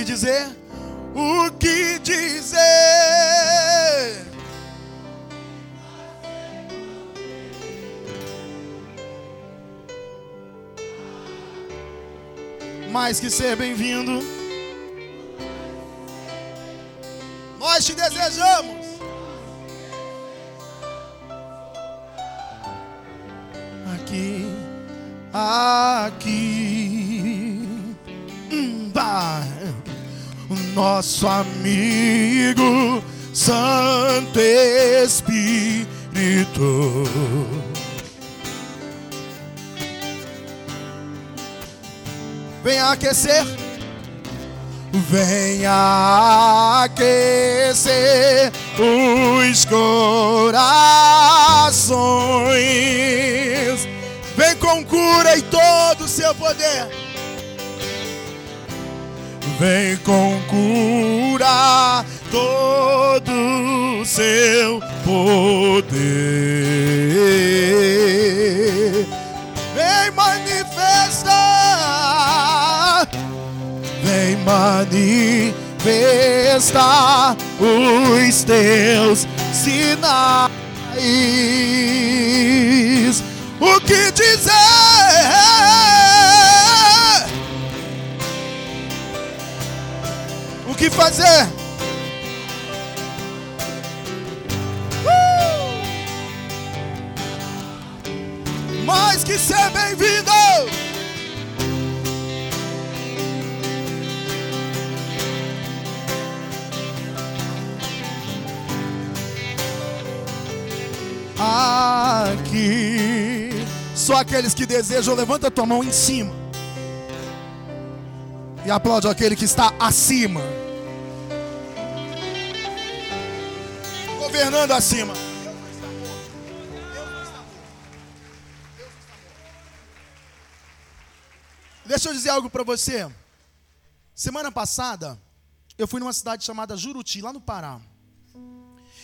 que dizer? O que dizer? Mais que ser bem-vindo. Nós te desejamos. Aqui, aqui, nosso amigo Santo Espírito. Venha aquecer. Venha aquecer os corações. Vem com cura e todo o seu poder. Vem com cura todo o seu poder. Vem manifestar. Vem manifestar os teus sinais. O que dizer? Fazer? Uh! Mais que ser bem-vindo! Aqui, só aqueles que desejam, levanta a tua mão em cima e aplaude aquele que está acima, governando acima. Deixa eu dizer algo para você. Semana passada, eu fui numa cidade chamada Juruti, lá no Pará.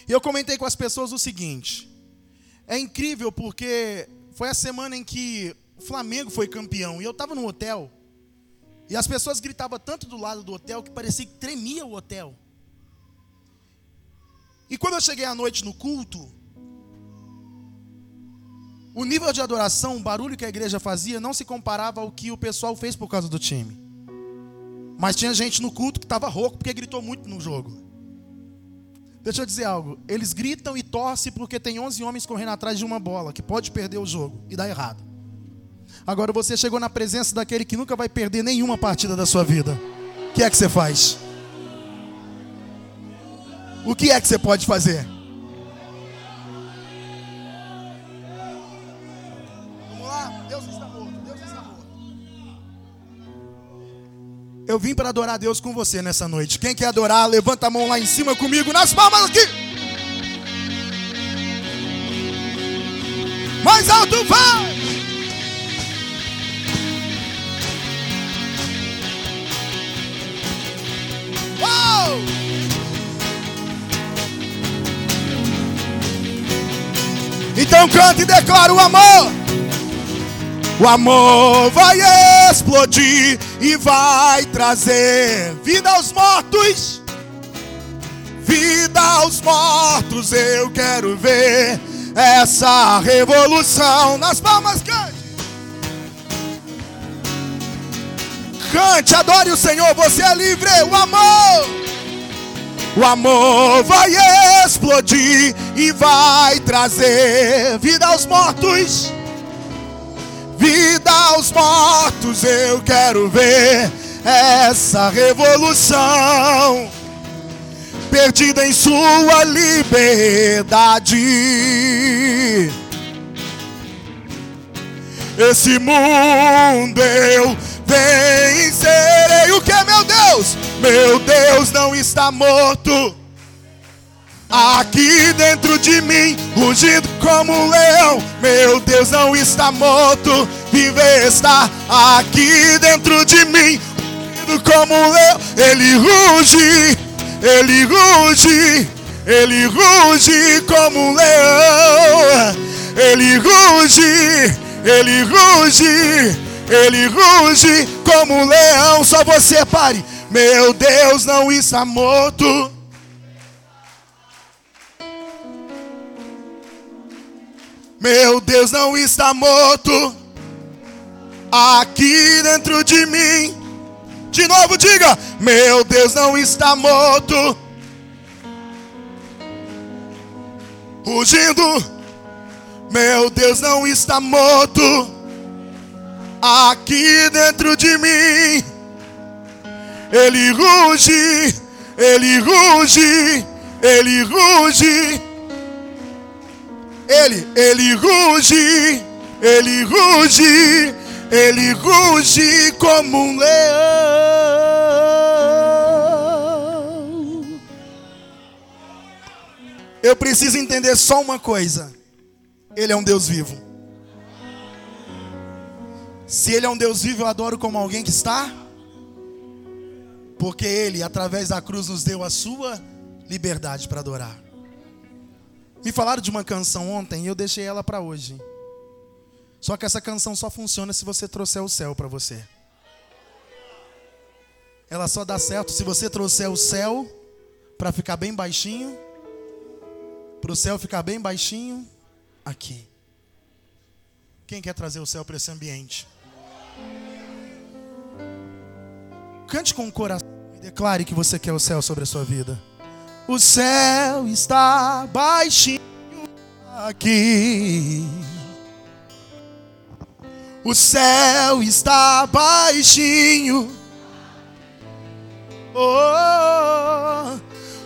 E eu comentei com as pessoas o seguinte: é incrível porque foi a semana em que o Flamengo foi campeão e eu estava no hotel. E as pessoas gritavam tanto do lado do hotel que parecia que tremia o hotel. E quando eu cheguei à noite no culto, o nível de adoração, o barulho que a igreja fazia, não se comparava ao que o pessoal fez por causa do time. Mas tinha gente no culto que estava rouco porque gritou muito no jogo. Deixa eu dizer algo. Eles gritam e torcem porque tem 11 homens correndo atrás de uma bola que pode perder o jogo e dar errado. Agora você chegou na presença daquele que nunca vai perder nenhuma partida da sua vida. O que é que você faz? O que é que você pode fazer? Vamos lá? Deus está morto. Deus está morto. Eu vim para adorar Deus com você nessa noite. Quem quer adorar, levanta a mão lá em cima comigo, nas palmas aqui. Mais alto vai! Uou! Então canta e declara o amor. O amor vai explodir e vai trazer vida aos mortos. Vida aos mortos, eu quero ver essa revolução. Nas palmas, cante. Cante, adore o Senhor, você é livre. O amor. O amor vai explodir e vai trazer vida aos mortos. Vida aos mortos, eu quero ver essa revolução perdida em sua liberdade. Esse mundo eu vencerei. O que, meu Deus? Meu Deus não está morto. Aqui dentro de mim, rugindo como um leão. Meu Deus não está morto, vive está aqui dentro de mim, rugindo como um leão. Ele ruge, ele ruge, ele ruge como um leão. Ele ruge, ele ruge, ele ruge como um leão. Só você pare. Meu Deus não está morto. Meu Deus não está morto. Aqui dentro de mim. De novo, diga: Meu Deus não está morto. Rugindo. Meu Deus não está morto. Aqui dentro de mim. Ele ruge, ele ruge, ele ruge. Ele, ele ruge, ele ruge, ele ruge como um leão. Eu preciso entender só uma coisa. Ele é um Deus vivo. Se Ele é um Deus vivo, eu adoro como alguém que está. Porque Ele, através da cruz, nos deu a sua liberdade para adorar. Me falaram de uma canção ontem e eu deixei ela para hoje. Só que essa canção só funciona se você trouxer o céu para você. Ela só dá certo se você trouxer o céu para ficar bem baixinho. Para o céu ficar bem baixinho aqui. Quem quer trazer o céu para esse ambiente? Cante com o coração e declare que você quer o céu sobre a sua vida. O céu está baixinho aqui. O céu está baixinho. Oh,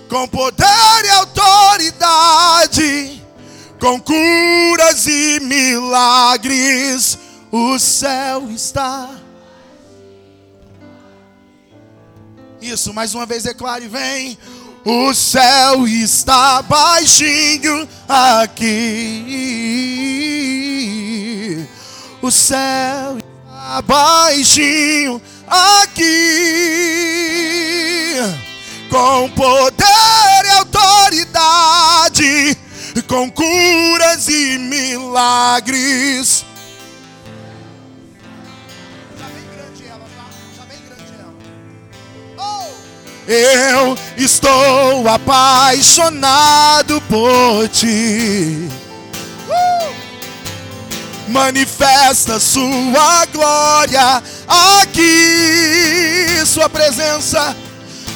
com poder e autoridade com curas e milagres, o céu está. Isso, mais uma vez declare, vem. O céu está baixinho aqui. O céu está baixinho aqui. Com poder e autoridade com curas e milagres. Eu estou apaixonado por ti. Uh! Manifesta sua glória aqui, sua presença.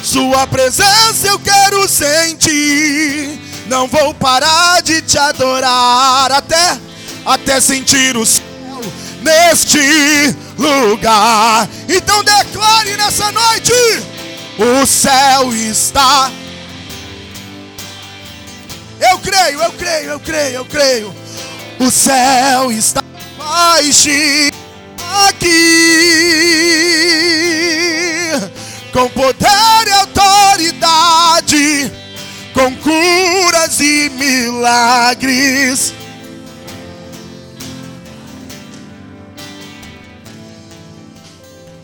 Sua presença eu quero sentir não vou parar de te adorar até até sentir o céu neste lugar. Então declare nessa noite: o céu está. Eu creio, eu creio, eu creio, eu creio. O céu está baixinho aqui, com poder e autoridade com curas e milagres.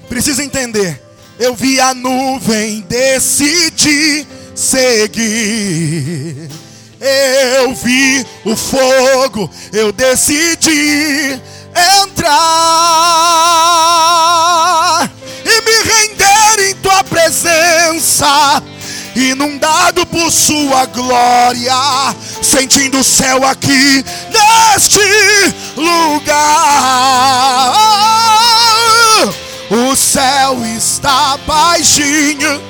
Precisa entender. Eu vi a nuvem, decidi seguir. Eu vi o fogo, eu decidi entrar e me render em tua presença inundado por sua glória, sentindo o céu aqui neste lugar. O céu está baixinho.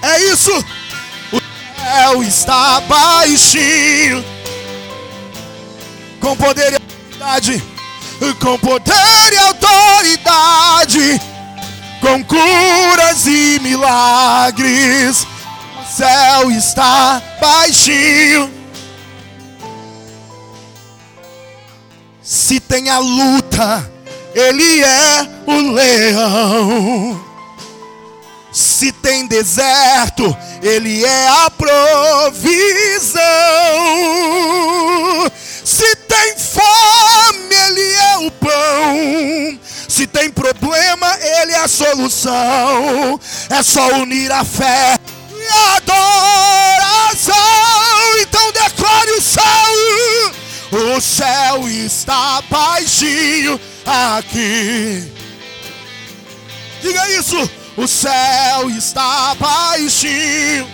É isso. O céu está baixinho. Com poder e autoridade. Com poder e autoridade com curas e milagres. O céu está baixinho. Se tem a luta, ele é o leão. Se tem deserto, ele é a provisão. Se tem fome, ele é o pão. Se tem problema, Ele é a solução. É só unir a fé e a adoração. Então declare o céu. O céu está baixinho aqui. Diga isso. O céu está baixinho.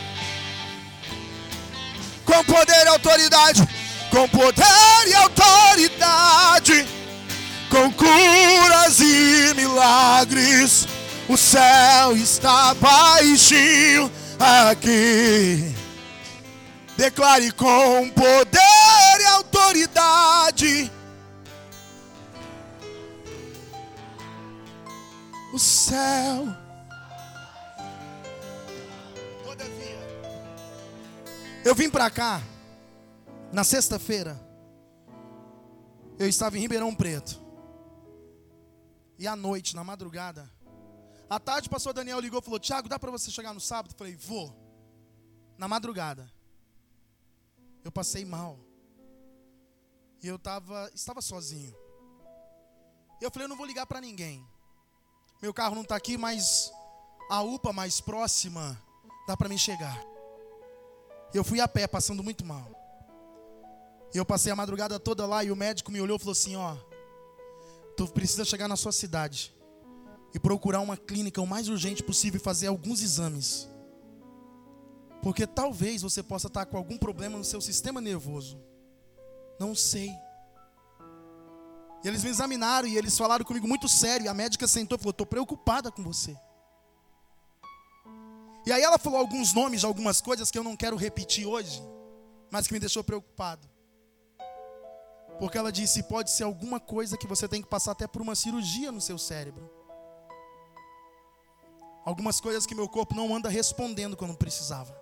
Com poder e autoridade. Com poder e autoridade. Com curas e milagres. O céu está baixinho aqui. Declare com poder e autoridade. O céu. Todavia. Eu vim para cá na sexta-feira. Eu estava em Ribeirão Preto. E à noite, na madrugada, à tarde, o pastor Daniel ligou e falou: Tiago, dá para você chegar no sábado? Eu falei: Vou. Na madrugada eu passei mal. E eu tava, estava sozinho. Eu falei, eu não vou ligar para ninguém. Meu carro não está aqui, mas a UPA mais próxima dá para mim chegar. Eu fui a pé, passando muito mal. Eu passei a madrugada toda lá e o médico me olhou e falou assim: Ó, tu precisa chegar na sua cidade e procurar uma clínica o mais urgente possível e fazer alguns exames. Porque talvez você possa estar com algum problema no seu sistema nervoso. Não sei. E eles me examinaram e eles falaram comigo muito sério. E a médica sentou e falou: Estou preocupada com você. E aí ela falou alguns nomes de algumas coisas que eu não quero repetir hoje, mas que me deixou preocupado. Porque ela disse: pode ser alguma coisa que você tem que passar até por uma cirurgia no seu cérebro. Algumas coisas que meu corpo não anda respondendo quando precisava.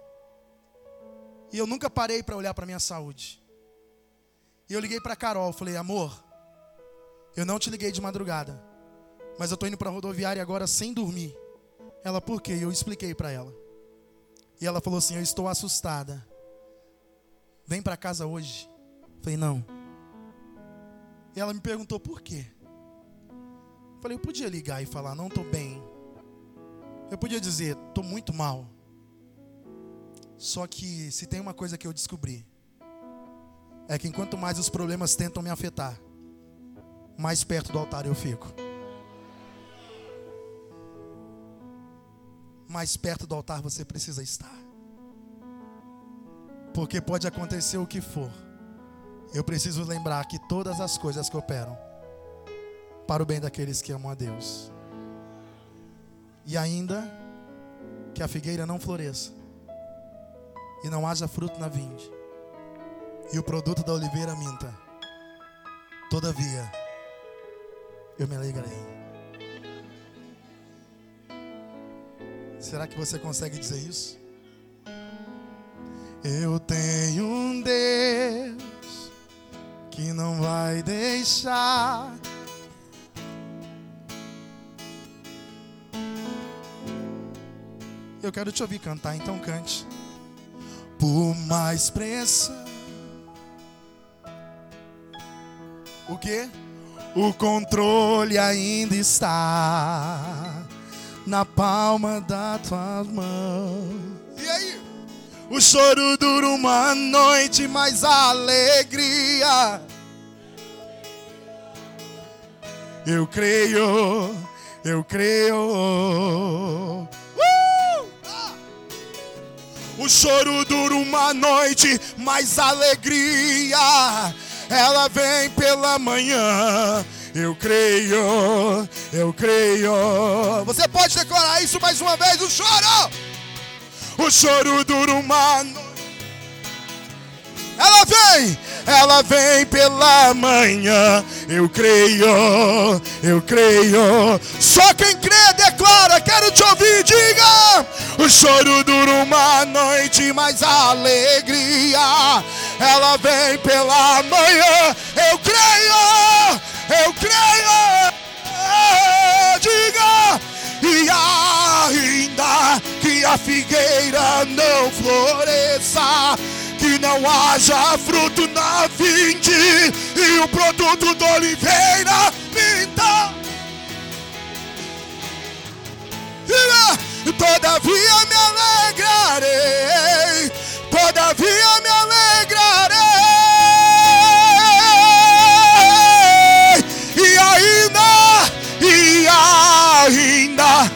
E eu nunca parei para olhar para minha saúde. E eu liguei para Carol, falei: "Amor, eu não te liguei de madrugada, mas eu tô indo para a rodoviária agora sem dormir". Ela: "Por quê?" Eu expliquei para ela. E ela falou assim: "Eu estou assustada. Vem para casa hoje". falei: "Não". E ela me perguntou por quê. falei: "Eu podia ligar e falar: "Não estou bem". Eu podia dizer: "Estou muito mal". Só que se tem uma coisa que eu descobri, é que enquanto mais os problemas tentam me afetar, mais perto do altar eu fico. Mais perto do altar você precisa estar. Porque pode acontecer o que for. Eu preciso lembrar que todas as coisas cooperam para o bem daqueles que amam a Deus. E ainda que a figueira não floresça, e não haja fruto na vinde, e o produto da oliveira minta, todavia eu me alegrei. Será que você consegue dizer isso? Eu tenho um Deus que não vai deixar. Eu quero te ouvir cantar, então cante por mais pressão. O que? O controle ainda está na palma das tuas mãos. E aí? O choro dura uma noite, mas a alegria. Eu creio, eu creio. O choro dura uma noite, mas a alegria ela vem pela manhã. Eu creio, eu creio. Você pode declarar isso mais uma vez? O choro, o choro dura uma noite. Ela vem, ela vem pela manhã. Eu creio, eu creio. Só quem crê declara, quero te ouvir, diga. O choro dura uma noite, mas a alegria ela vem pela manhã. Eu creio, eu creio. Diga, e ainda que a figueira não floresça que não haja fruto na vinde e o produto da oliveira minta. Todavia me alegrarei, todavia me alegrarei, e ainda, e ainda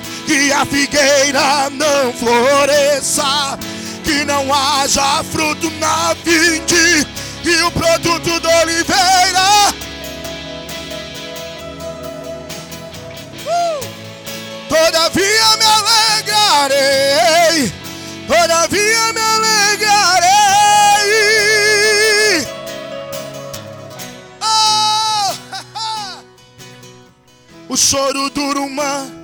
a figueira não floresça, que não haja fruto na vinde e o produto da oliveira. Uh! Todavia me alegrarei, todavia me alegrarei. Oh! o choro dura uma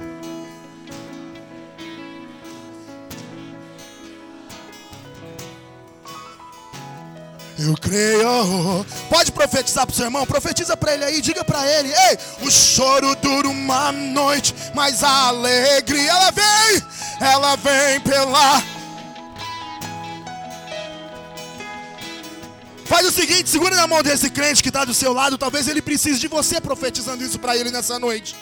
Eu creio. Pode profetizar para o seu irmão? Profetiza para ele aí, diga para ele: Ei, o choro dura uma noite, mas a alegria ela vem, ela vem pela. Faz o seguinte, segura na mão desse crente que está do seu lado. Talvez ele precise de você profetizando isso para ele nessa noite.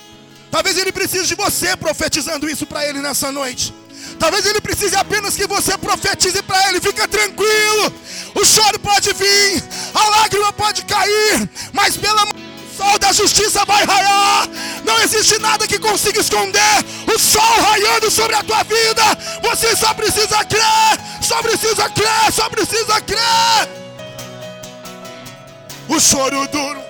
Talvez ele precise de você profetizando isso para ele nessa noite. Talvez ele precise apenas que você profetize para ele. Fica tranquilo. O choro pode vir, a lágrima pode cair, mas pela sol da justiça vai raiar. Não existe nada que consiga esconder o sol raiando sobre a tua vida. Você só precisa crer, só precisa crer, só precisa crer. O choro duro.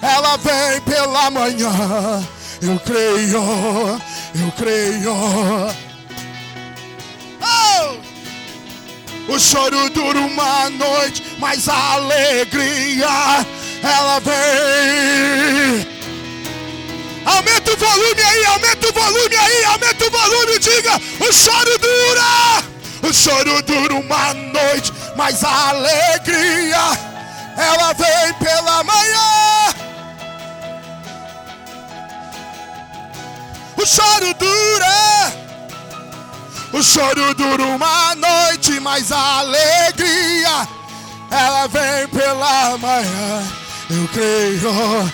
Ela vem pela manhã eu creio, eu creio. Oh! O choro dura uma noite, mas a alegria ela vem. Aumenta o volume aí, aumenta o volume aí, aumenta o volume, diga: o choro dura, o choro dura uma noite, mas a alegria ela vem pela manhã. O choro dura, o choro dura uma noite, mas a alegria ela vem pela manhã. Eu creio,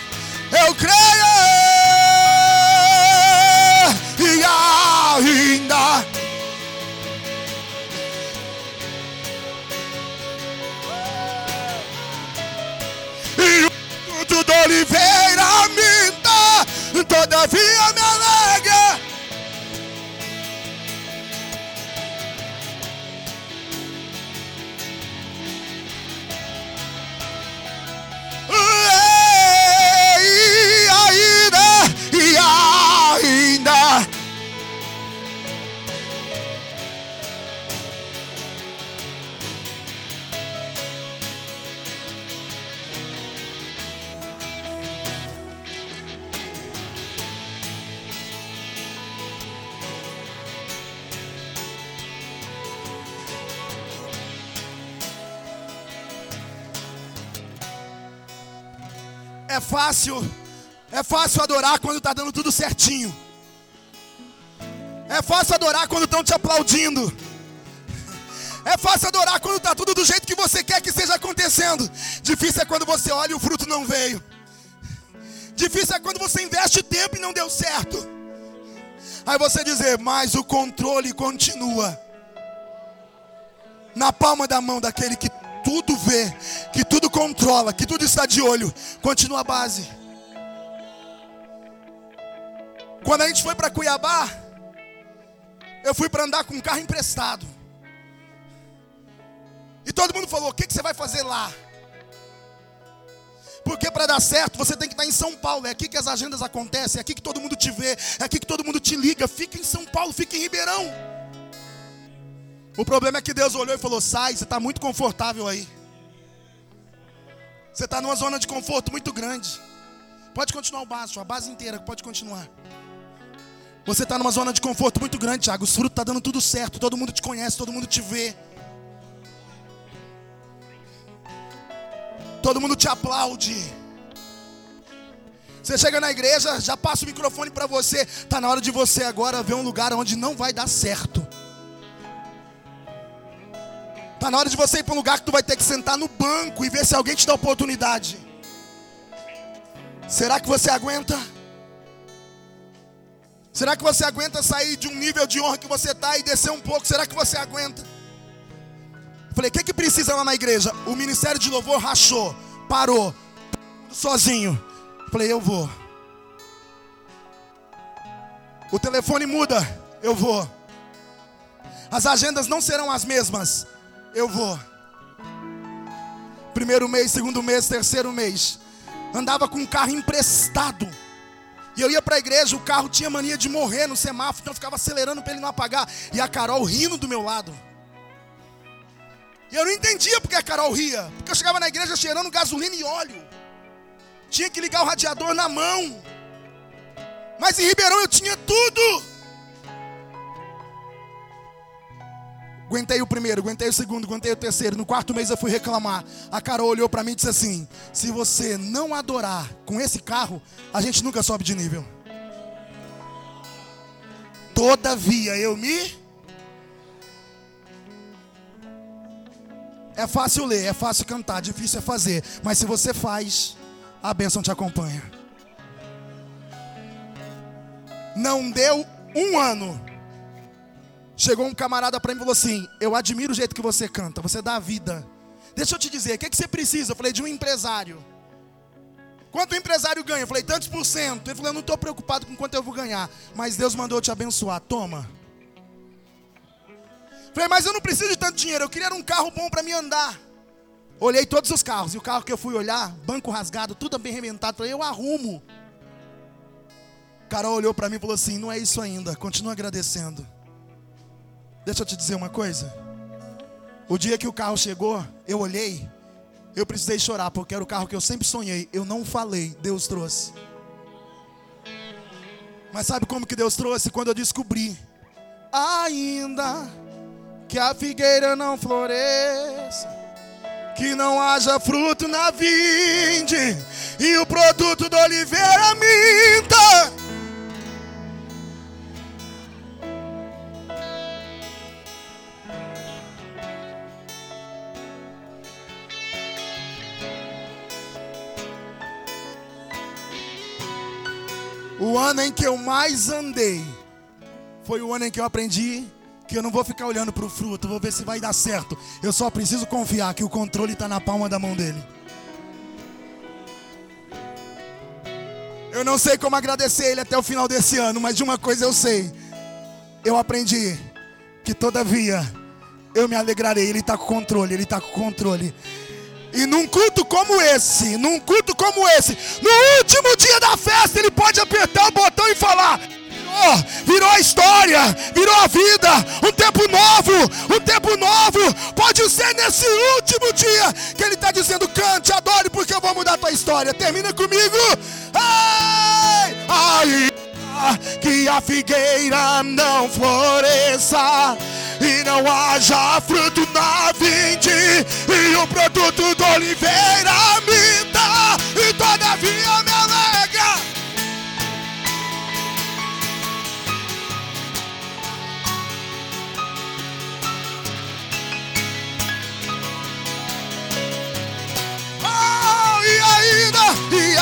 eu creio, e ainda. E o fruto oliveira minta, todavia me É fácil, é fácil adorar quando está dando tudo certinho. É fácil adorar quando estão te aplaudindo. É fácil adorar quando está tudo do jeito que você quer que esteja acontecendo. Difícil é quando você olha e o fruto não veio. Difícil é quando você investe tempo e não deu certo. Aí você dizer, mas o controle continua na palma da mão daquele que tudo vê, que tudo controla, que tudo está de olho, continua a base. Quando a gente foi para Cuiabá, eu fui para andar com um carro emprestado. E todo mundo falou: o que, que você vai fazer lá? Porque para dar certo, você tem que estar em São Paulo. É aqui que as agendas acontecem, é aqui que todo mundo te vê, é aqui que todo mundo te liga. Fica em São Paulo, fica em Ribeirão. O problema é que Deus olhou e falou: sai, você está muito confortável aí. Você está numa zona de conforto muito grande. Pode continuar o básico, a base inteira, pode continuar. Você está numa zona de conforto muito grande, Thiago. Os frutos estão tá dando tudo certo, todo mundo te conhece, todo mundo te vê. Todo mundo te aplaude. Você chega na igreja, já passa o microfone para você. Está na hora de você agora ver um lugar onde não vai dar certo. Está na hora de você ir para um lugar que tu vai ter que sentar no banco e ver se alguém te dá oportunidade. Será que você aguenta? Será que você aguenta sair de um nível de honra que você está e descer um pouco? Será que você aguenta? Falei, o que, que precisa lá na igreja? O ministério de louvor rachou, parou, sozinho. Falei, eu vou. O telefone muda, eu vou. As agendas não serão as mesmas, eu vou. Primeiro mês, segundo mês, terceiro mês. Andava com um carro emprestado. E eu ia para a igreja, o carro tinha mania de morrer no semáforo, então eu ficava acelerando para ele não apagar. E a Carol rindo do meu lado. E eu não entendia porque a Carol ria. Porque eu chegava na igreja cheirando gasolina e óleo. Tinha que ligar o radiador na mão. Mas em Ribeirão eu tinha tudo. Aguentei o primeiro, aguentei o segundo, aguentei o terceiro. No quarto mês eu fui reclamar. A Carol olhou para mim e disse assim: Se você não adorar com esse carro, a gente nunca sobe de nível. Todavia eu me. É fácil ler, é fácil cantar, difícil é fazer. Mas se você faz, a bênção te acompanha. Não deu um ano Chegou um camarada para mim e falou assim: Eu admiro o jeito que você canta, você dá vida. Deixa eu te dizer, o que, é que você precisa? Eu falei: De um empresário. Quanto o empresário ganha? Eu falei: Tantos por cento. Ele falou: Eu não estou preocupado com quanto eu vou ganhar, mas Deus mandou te abençoar. Toma. Eu falei: Mas eu não preciso de tanto dinheiro, eu queria um carro bom para me andar. Olhei todos os carros, e o carro que eu fui olhar, banco rasgado, tudo bem arrebentado. Falei: Eu arrumo. Carol olhou para mim e falou assim: Não é isso ainda, continua agradecendo. Deixa eu te dizer uma coisa. O dia que o carro chegou, eu olhei, eu precisei chorar, porque era o carro que eu sempre sonhei. Eu não falei, Deus trouxe. Mas sabe como que Deus trouxe? Quando eu descobri, ainda que a figueira não floresça, que não haja fruto na vinde, e o produto da oliveira minta. O ano em que eu mais andei foi o ano em que eu aprendi que eu não vou ficar olhando para o fruto, vou ver se vai dar certo. Eu só preciso confiar que o controle está na palma da mão dele. Eu não sei como agradecer ele até o final desse ano, mas de uma coisa eu sei. Eu aprendi que todavia eu me alegrarei. Ele está com controle, ele está com controle. E num culto como esse, num culto como esse, no último dia da festa, ele pode apertar o botão e falar: virou, virou a história, virou a vida, um tempo novo, um tempo novo. Pode ser nesse último dia que ele está dizendo: cante, adore, porque eu vou mudar a tua história. Termina comigo. Ai, ai, que a figueira não floresça e não haja fruto na vinde, e o produto do oliveira minta, e todavia me alegra. Oh, e ainda, e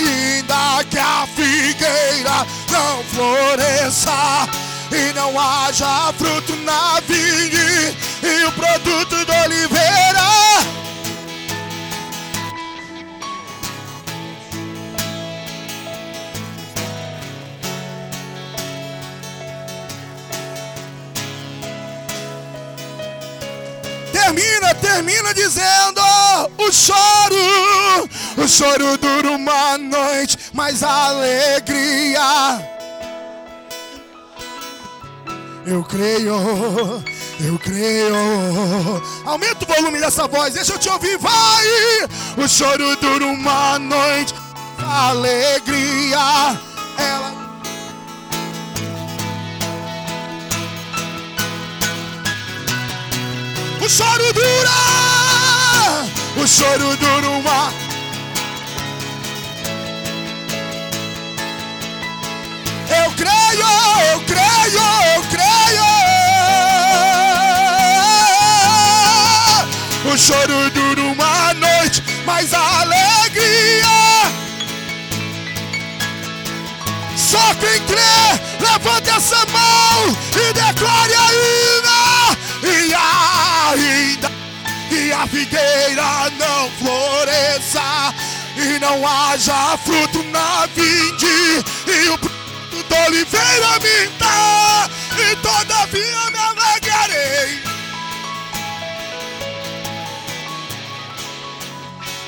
ainda que a figueira não floresça e não haja fruto na vinha e o produto da oliveira. Termina, termina dizendo o choro, o choro dura uma noite, mas a alegria eu creio, eu creio. Aumenta o volume dessa voz, deixa eu te ouvir, vai. O choro dura uma noite, a alegria, ela. O choro dura, o choro dura uma. Eu creio, eu creio, Choro dura uma noite, mas a alegria. Só quem crê, levanta essa mão e declare ainda. E ainda que a figueira não floresça e não haja fruto na vinde e o produto fruto oliveira dá, e todavia me alegrarei.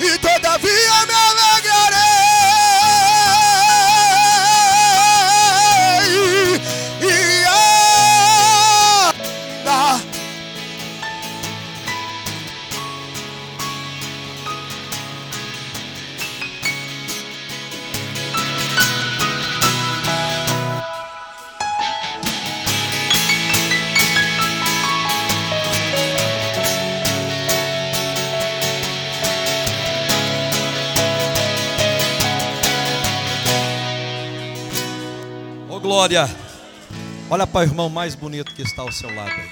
E todavia me alegrarei. Glória, olha para o irmão mais bonito que está ao seu lado aí.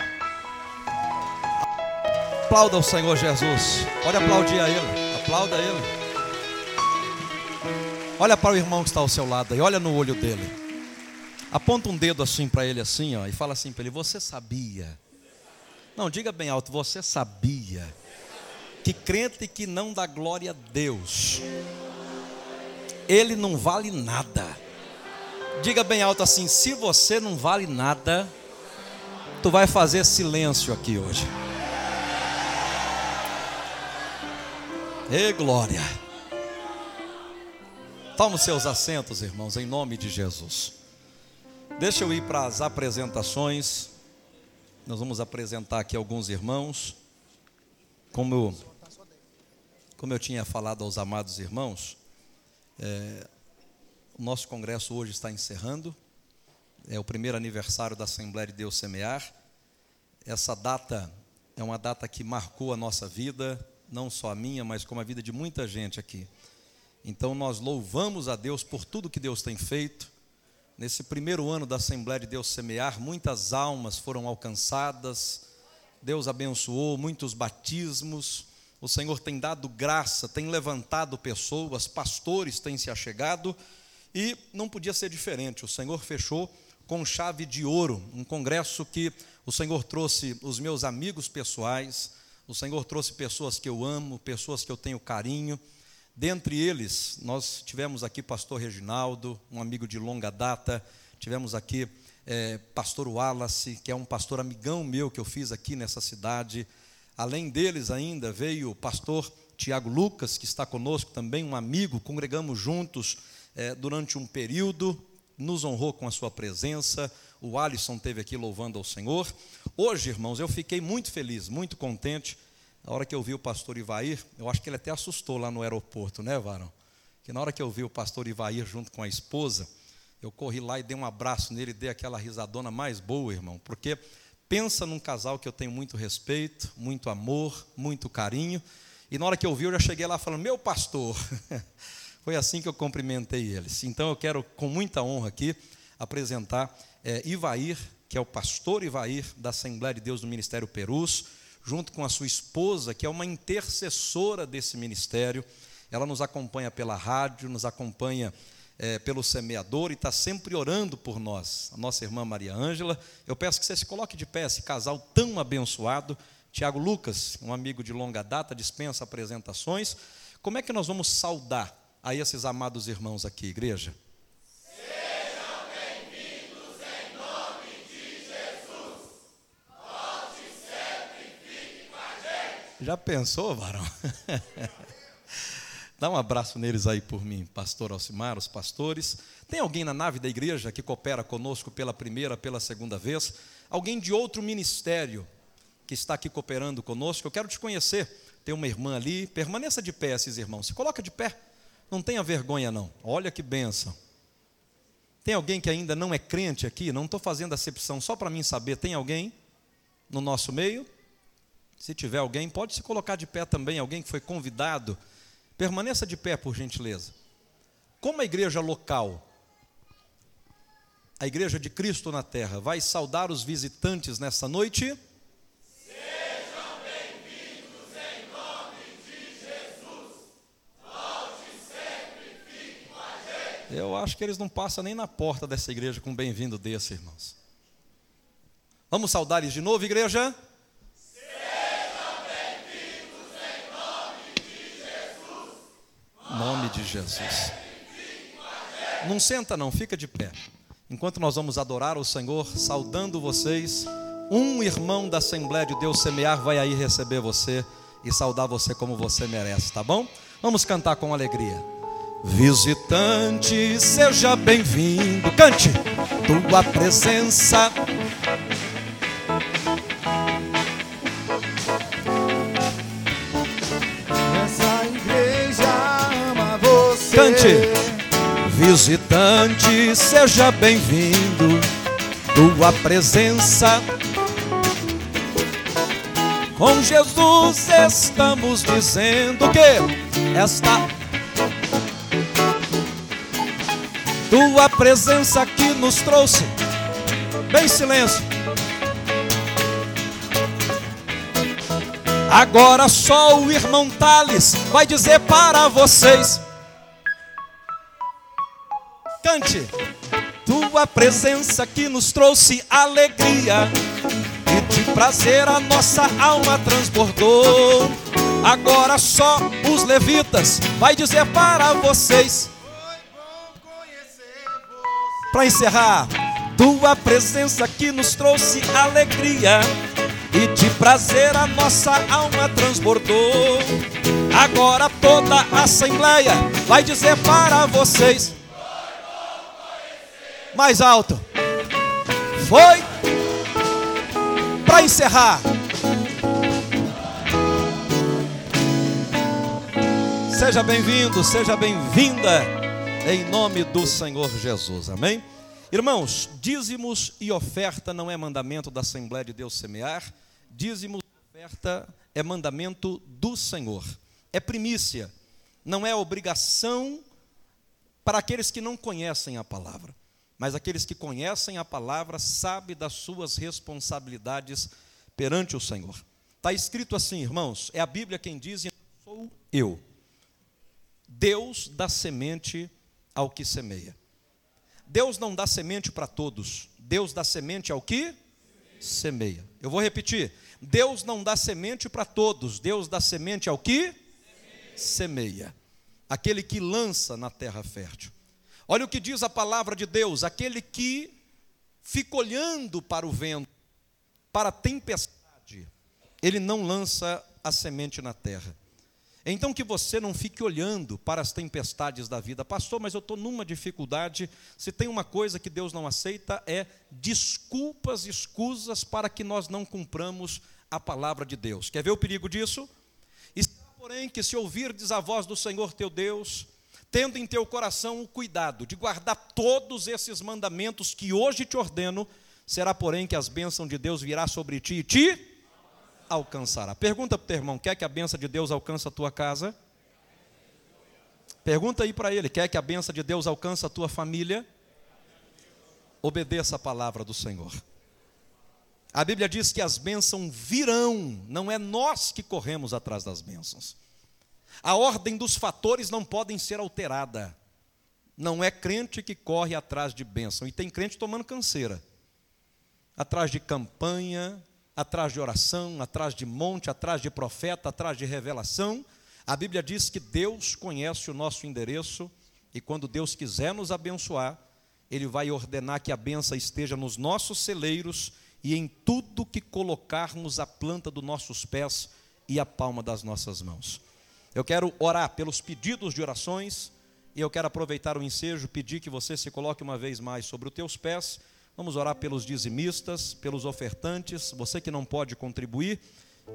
Aplauda o Senhor Jesus. Pode aplaudir a Ele. Aplauda Ele. Olha para o irmão que está ao seu lado aí. Olha no olho dele. Aponta um dedo assim para ele assim, ó, e fala assim para ele: Você sabia? Não, diga bem alto. Você sabia que crente que não dá glória a Deus, ele não vale nada. Diga bem alto assim: se você não vale nada, tu vai fazer silêncio aqui hoje. Ei, glória. Toma os seus assentos, irmãos, em nome de Jesus. Deixa eu ir para as apresentações. Nós vamos apresentar aqui alguns irmãos. Como eu, como eu tinha falado aos amados irmãos, é, o nosso congresso hoje está encerrando. É o primeiro aniversário da Assembleia de Deus Semear. Essa data é uma data que marcou a nossa vida, não só a minha, mas como a vida de muita gente aqui. Então nós louvamos a Deus por tudo que Deus tem feito. Nesse primeiro ano da Assembleia de Deus Semear, muitas almas foram alcançadas. Deus abençoou, muitos batismos. O Senhor tem dado graça, tem levantado pessoas, pastores têm se achegado e não podia ser diferente. O Senhor fechou com chave de ouro, um congresso que o Senhor trouxe os meus amigos pessoais, o Senhor trouxe pessoas que eu amo, pessoas que eu tenho carinho. Dentre eles, nós tivemos aqui pastor Reginaldo, um amigo de longa data, tivemos aqui é, pastor Wallace, que é um pastor amigão meu que eu fiz aqui nessa cidade. Além deles ainda veio o pastor Tiago Lucas, que está conosco também, um amigo, congregamos juntos é, durante um período, nos honrou com a sua presença. O Alisson teve aqui louvando ao Senhor. Hoje, irmãos, eu fiquei muito feliz, muito contente. Na hora que eu vi o pastor Ivair, eu acho que ele até assustou lá no aeroporto, né, Varão? Que na hora que eu vi o pastor Ivair junto com a esposa, eu corri lá e dei um abraço nele, dei aquela risadona mais boa, irmão, porque pensa num casal que eu tenho muito respeito, muito amor, muito carinho. E na hora que eu vi, eu já cheguei lá falando: Meu pastor. Foi assim que eu cumprimentei eles. Então eu quero, com muita honra aqui, apresentar é, Ivair, que é o pastor Ivair da Assembleia de Deus do Ministério Perus, junto com a sua esposa, que é uma intercessora desse ministério. Ela nos acompanha pela rádio, nos acompanha é, pelo semeador e está sempre orando por nós. A nossa irmã Maria Ângela. Eu peço que você se coloque de pé, esse casal tão abençoado. Tiago Lucas, um amigo de longa data, dispensa apresentações. Como é que nós vamos saudar a esses amados irmãos aqui, igreja? Sejam bem-vindos em nome de Jesus. Sempre fique com a gente. Já pensou, varão? Dá um abraço neles aí por mim, pastor Alcimar, os pastores. Tem alguém na nave da igreja que coopera conosco pela primeira, pela segunda vez? Alguém de outro ministério que está aqui cooperando conosco? Eu quero te conhecer. Tem uma irmã ali. Permaneça de pé, esses irmãos. Se coloca de pé. Não tenha vergonha, não. Olha que benção. Tem alguém que ainda não é crente aqui? Não estou fazendo acepção só para mim saber. Tem alguém no nosso meio? Se tiver alguém, pode se colocar de pé também. Alguém que foi convidado. Permaneça de pé, por gentileza. Como a igreja local, a igreja de Cristo na terra, vai saudar os visitantes nessa noite? Eu acho que eles não passam nem na porta dessa igreja com um bem-vindo desse, irmãos. Vamos saudar eles de novo, igreja? Sejam bem-vindos em nome de Jesus. Nome de Jesus. Não senta não, fica de pé. enquanto nós vamos adorar o Senhor, saudando vocês, um irmão da Assembleia de Deus Semear vai aí receber você e saudar você como você merece, tá bom? Vamos cantar com alegria. Visitante, seja bem-vindo. Cante. Tua presença Essa igreja ama você. Cante. Visitante, seja bem-vindo. Tua presença. Com Jesus estamos dizendo que esta tua presença que nos trouxe. Bem silêncio. Agora só o irmão Tales vai dizer para vocês. Cante. Tua presença que nos trouxe alegria e de prazer a nossa alma transbordou. Agora só os levitas vai dizer para vocês. Para encerrar, tua presença que nos trouxe alegria e de prazer a nossa alma transbordou. Agora toda a assembleia vai dizer para vocês. Mais alto. Foi para encerrar. Seja bem-vindo, seja bem-vinda em nome do Senhor Jesus. Amém? Irmãos, dízimos e oferta não é mandamento da Assembleia de Deus semear, dízimos e oferta é mandamento do Senhor. É primícia, não é obrigação para aqueles que não conhecem a palavra. Mas aqueles que conhecem a palavra sabem das suas responsabilidades perante o Senhor. Está escrito assim, irmãos, é a Bíblia quem diz, sou eu. Deus dá semente ao que semeia. Deus não dá semente para todos. Deus dá semente ao que semeia. Eu vou repetir. Deus não dá semente para todos. Deus dá semente ao que semeia. Aquele que lança na terra fértil. Olha o que diz a palavra de Deus: aquele que fica olhando para o vento, para a tempestade, ele não lança a semente na terra. Então que você não fique olhando para as tempestades da vida. Pastor, mas eu estou numa dificuldade. Se tem uma coisa que Deus não aceita é desculpas, escusas para que nós não cumpramos a palavra de Deus. Quer ver o perigo disso? Está, porém, que se ouvirdes a voz do Senhor teu Deus, tendo em teu coração o cuidado de guardar todos esses mandamentos que hoje te ordeno, será, porém, que as bênçãos de Deus virá sobre ti e te alcançará. Pergunta para o teu irmão: quer que a benção de Deus alcance a tua casa? Pergunta aí para ele: quer que a benção de Deus alcance a tua família? Obedeça a palavra do Senhor. A Bíblia diz que as bênçãos virão, não é nós que corremos atrás das bênçãos. A ordem dos fatores não podem ser alterada. Não é crente que corre atrás de bênção. E tem crente tomando canseira. Atrás de campanha, atrás de oração, atrás de monte, atrás de profeta, atrás de revelação. A Bíblia diz que Deus conhece o nosso endereço e quando Deus quiser nos abençoar, Ele vai ordenar que a benção esteja nos nossos celeiros e em tudo que colocarmos a planta dos nossos pés e a palma das nossas mãos. Eu quero orar pelos pedidos de orações e eu quero aproveitar o ensejo, pedir que você se coloque uma vez mais sobre os teus pés Vamos orar pelos dizimistas, pelos ofertantes, você que não pode contribuir,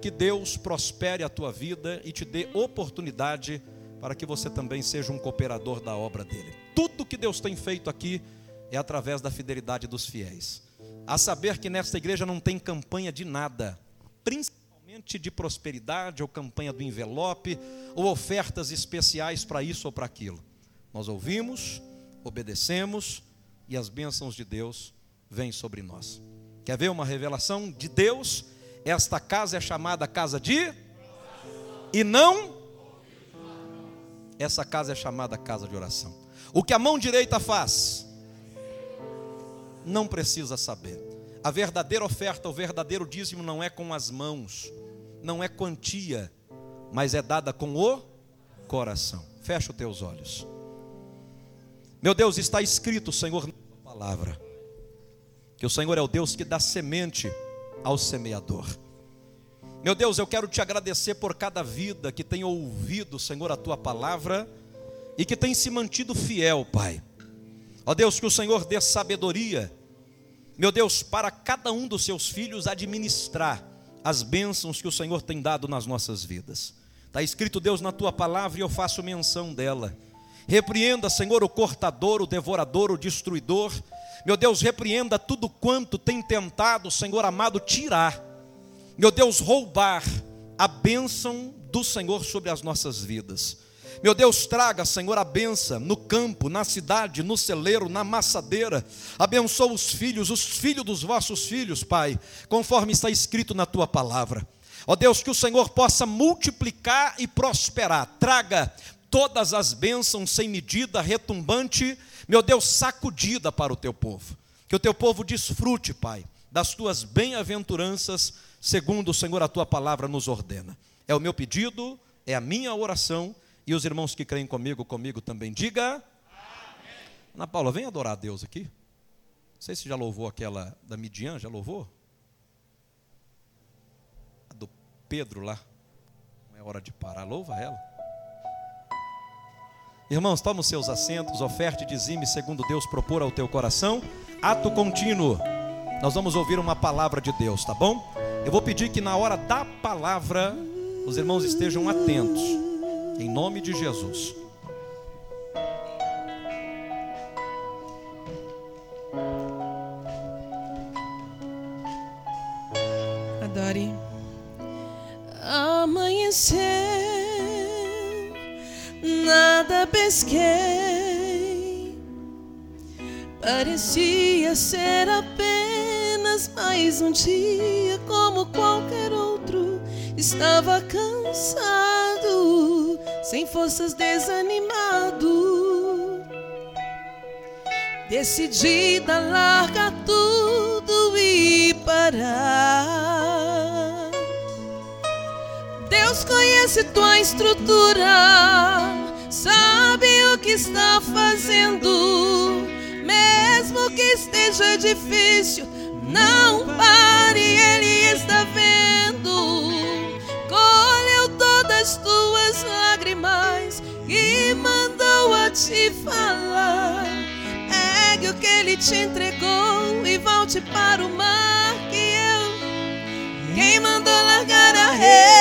que Deus prospere a tua vida e te dê oportunidade para que você também seja um cooperador da obra dele. Tudo que Deus tem feito aqui é através da fidelidade dos fiéis. A saber que nesta igreja não tem campanha de nada, principalmente de prosperidade ou campanha do envelope ou ofertas especiais para isso ou para aquilo. Nós ouvimos, obedecemos e as bênçãos de Deus vem sobre nós. Quer ver uma revelação de Deus? Esta casa é chamada casa de e não essa casa é chamada casa de oração. O que a mão direita faz não precisa saber. A verdadeira oferta, o verdadeiro dízimo não é com as mãos, não é quantia, mas é dada com o coração. Fecha os teus olhos. Meu Deus, está escrito, Senhor, palavra. Que o Senhor é o Deus que dá semente ao semeador. Meu Deus, eu quero te agradecer por cada vida que tem ouvido, Senhor, a tua palavra e que tem se mantido fiel, Pai. Ó Deus, que o Senhor dê sabedoria, meu Deus, para cada um dos seus filhos administrar as bênçãos que o Senhor tem dado nas nossas vidas. Está escrito, Deus, na tua palavra e eu faço menção dela. Repreenda, Senhor, o cortador, o devorador, o destruidor. Meu Deus, repreenda tudo quanto tem tentado, Senhor amado, tirar. Meu Deus, roubar a bênção do Senhor sobre as nossas vidas. Meu Deus, traga, Senhor, a benção no campo, na cidade, no celeiro, na maçadeira. Abençoa os filhos, os filhos dos vossos filhos, Pai, conforme está escrito na tua palavra. Ó Deus, que o Senhor possa multiplicar e prosperar. Traga todas as bênçãos sem medida, retumbante, meu Deus, sacudida para o teu povo. Que o teu povo desfrute, Pai, das tuas bem-aventuranças, segundo o Senhor a tua palavra nos ordena. É o meu pedido, é a minha oração, e os irmãos que creem comigo, comigo também, diga. Amém. Ana Paula, vem adorar a Deus aqui. Não sei se já louvou aquela da Midian, já louvou? A do Pedro lá. Não é hora de parar, louva ela. Irmãos, toma os seus assentos, oferte dizime segundo Deus propor ao teu coração. Ato contínuo. Nós vamos ouvir uma palavra de Deus, tá bom? Eu vou pedir que na hora da palavra os irmãos estejam atentos. Em nome de Jesus. Adore. Amanhecer nada pesquei. Parecia ser apenas mais um dia, como qualquer outro. Estava cansado, sem forças, desanimado. Decidida a largar tudo e parar. Deus conhece tua estrutura, sabe o que está fazendo, mesmo que esteja difícil, não pare, Ele está vendo. Colheu todas tuas lágrimas e mandou a te falar. Pegue o que Ele te entregou e volte para o mar que eu. Quem mandou largar a rede?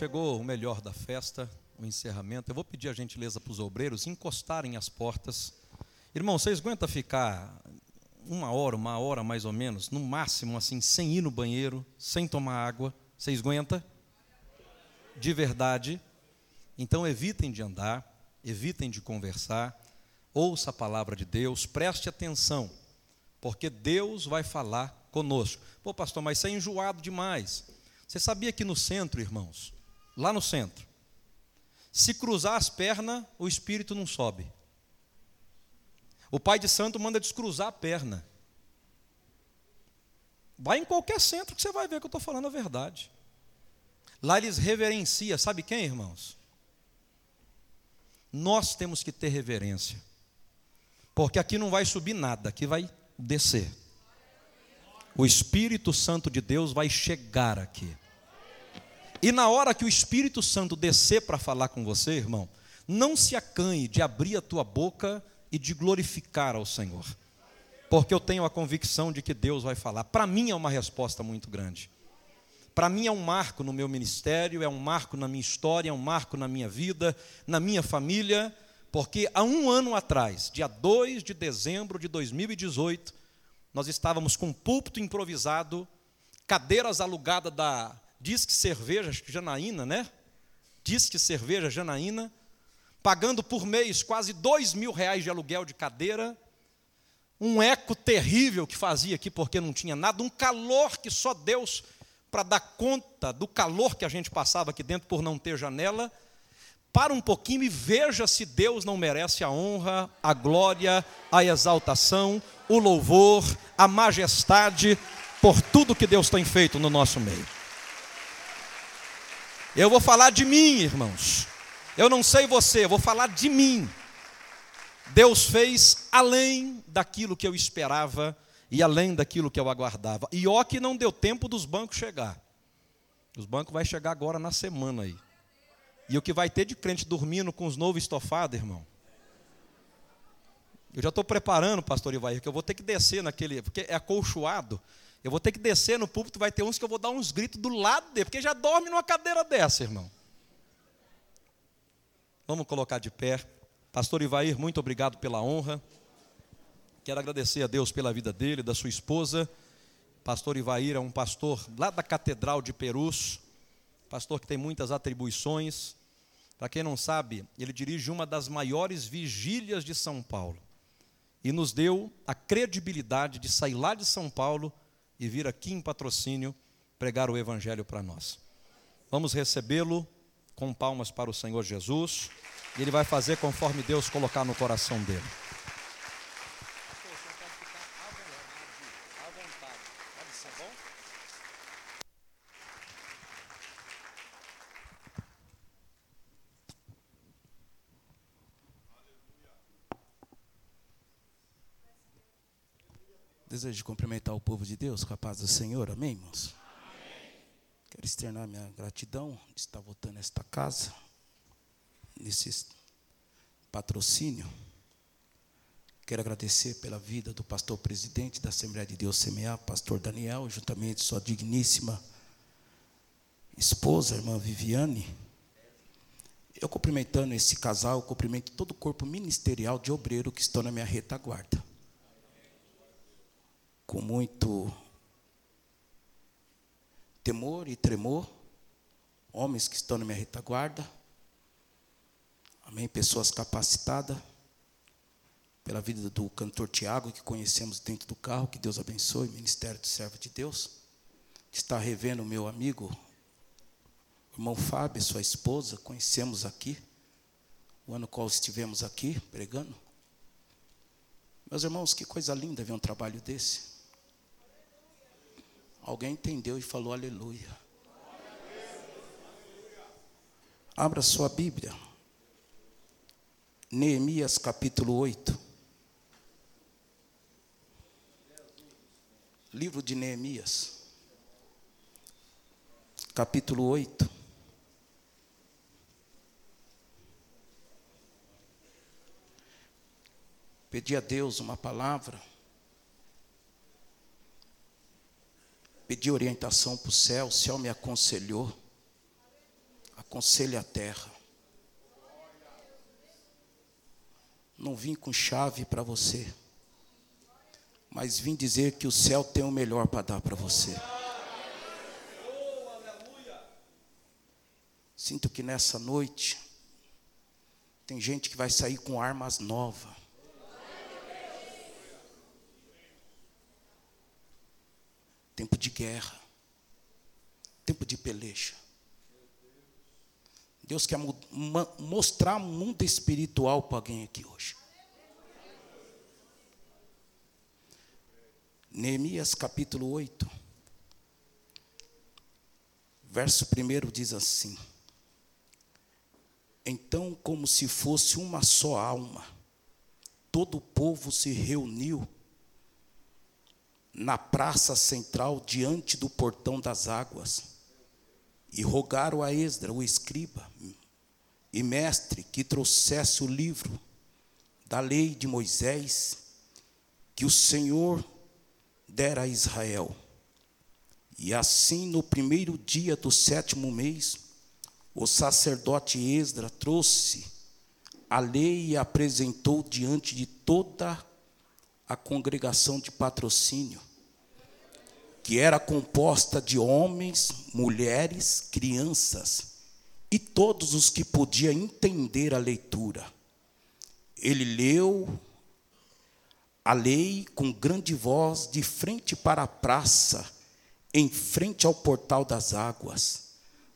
Chegou o melhor da festa, o encerramento. Eu vou pedir a gentileza para os obreiros encostarem as portas. Irmãos, vocês aguentam ficar uma hora, uma hora mais ou menos, no máximo assim, sem ir no banheiro, sem tomar água? Vocês aguentam? De verdade. Então evitem de andar, evitem de conversar, ouça a palavra de Deus, preste atenção, porque Deus vai falar conosco. Pô, pastor, mas isso é enjoado demais. Você sabia que no centro, irmãos, lá no centro, se cruzar as pernas, o espírito não sobe. O pai de santo manda descruzar a perna. Vai em qualquer centro que você vai ver que eu estou falando a verdade. Lá eles reverenciam, sabe quem, irmãos? Nós temos que ter reverência. Porque aqui não vai subir nada, aqui vai descer. O Espírito Santo de Deus vai chegar aqui. E na hora que o Espírito Santo descer para falar com você, irmão, não se acanhe de abrir a tua boca e de glorificar ao Senhor. Porque eu tenho a convicção de que Deus vai falar. Para mim é uma resposta muito grande. Para mim é um marco no meu ministério, é um marco na minha história, é um marco na minha vida, na minha família, porque há um ano atrás, dia 2 de dezembro de 2018, nós estávamos com um púlpito improvisado, cadeiras alugadas da Disque Cerveja Janaína, né? Disque Cerveja Janaína, pagando por mês quase dois mil reais de aluguel de cadeira, um eco terrível que fazia aqui porque não tinha nada, um calor que só Deus para dar conta do calor que a gente passava aqui dentro por não ter janela. Para um pouquinho e veja se Deus não merece a honra, a glória, a exaltação, o louvor, a majestade por tudo que Deus tem feito no nosso meio. Eu vou falar de mim, irmãos. Eu não sei você, eu vou falar de mim. Deus fez além daquilo que eu esperava e além daquilo que eu aguardava. E ó que não deu tempo dos bancos chegar. Os bancos vai chegar agora na semana aí. E o que vai ter de crente dormindo com os novos estofados, irmão? Eu já estou preparando, pastor Ivair, que eu vou ter que descer naquele, porque é acolchoado. Eu vou ter que descer no púlpito, vai ter uns que eu vou dar uns gritos do lado dele, porque já dorme numa cadeira dessa, irmão. Vamos colocar de pé. Pastor Ivair, muito obrigado pela honra. Quero agradecer a Deus pela vida dele, da sua esposa. Pastor Ivair é um pastor lá da Catedral de Perus, pastor que tem muitas atribuições. Para quem não sabe, ele dirige uma das maiores vigílias de São Paulo e nos deu a credibilidade de sair lá de São Paulo e vir aqui em patrocínio pregar o Evangelho para nós. Vamos recebê-lo com palmas para o Senhor Jesus e ele vai fazer conforme Deus colocar no coração dele. Desejo cumprimentar o povo de Deus com a paz do Senhor, amém, irmãos? Quero externar minha gratidão de estar voltando a esta casa, nesse patrocínio. Quero agradecer pela vida do pastor presidente da Assembleia de Deus Semear, pastor Daniel, juntamente sua digníssima esposa, irmã Viviane. Eu cumprimentando esse casal, eu cumprimento todo o corpo ministerial de obreiro que estão na minha retaguarda com muito temor e tremor, homens que estão na minha retaguarda, amém, pessoas capacitadas, pela vida do cantor Tiago, que conhecemos dentro do carro, que Deus abençoe, ministério de servo de Deus, está revendo o meu amigo, irmão Fábio, sua esposa, conhecemos aqui, o ano qual estivemos aqui pregando. Meus irmãos, que coisa linda ver um trabalho desse. Alguém entendeu e falou aleluia. Abra sua Bíblia. Neemias capítulo 8. Livro de Neemias. Capítulo 8. Pedi a Deus uma palavra. Pedi orientação para o céu, o céu me aconselhou. Aconselhe a terra. Não vim com chave para você, mas vim dizer que o céu tem o melhor para dar para você. Sinto que nessa noite tem gente que vai sair com armas novas. Tempo de guerra. Tempo de peleja. Deus quer mostrar o mundo espiritual para alguém aqui hoje. Neemias capítulo 8, verso 1 diz assim: Então, como se fosse uma só alma, todo o povo se reuniu na praça central diante do portão das águas e rogaram a Esdra, o escriba e mestre, que trouxesse o livro da lei de Moisés que o Senhor dera a Israel. E assim, no primeiro dia do sétimo mês, o sacerdote Esdra trouxe a lei e apresentou diante de toda a congregação de patrocínio que era composta de homens, mulheres, crianças e todos os que podiam entender a leitura. Ele leu a lei com grande voz de frente para a praça, em frente ao portal das águas,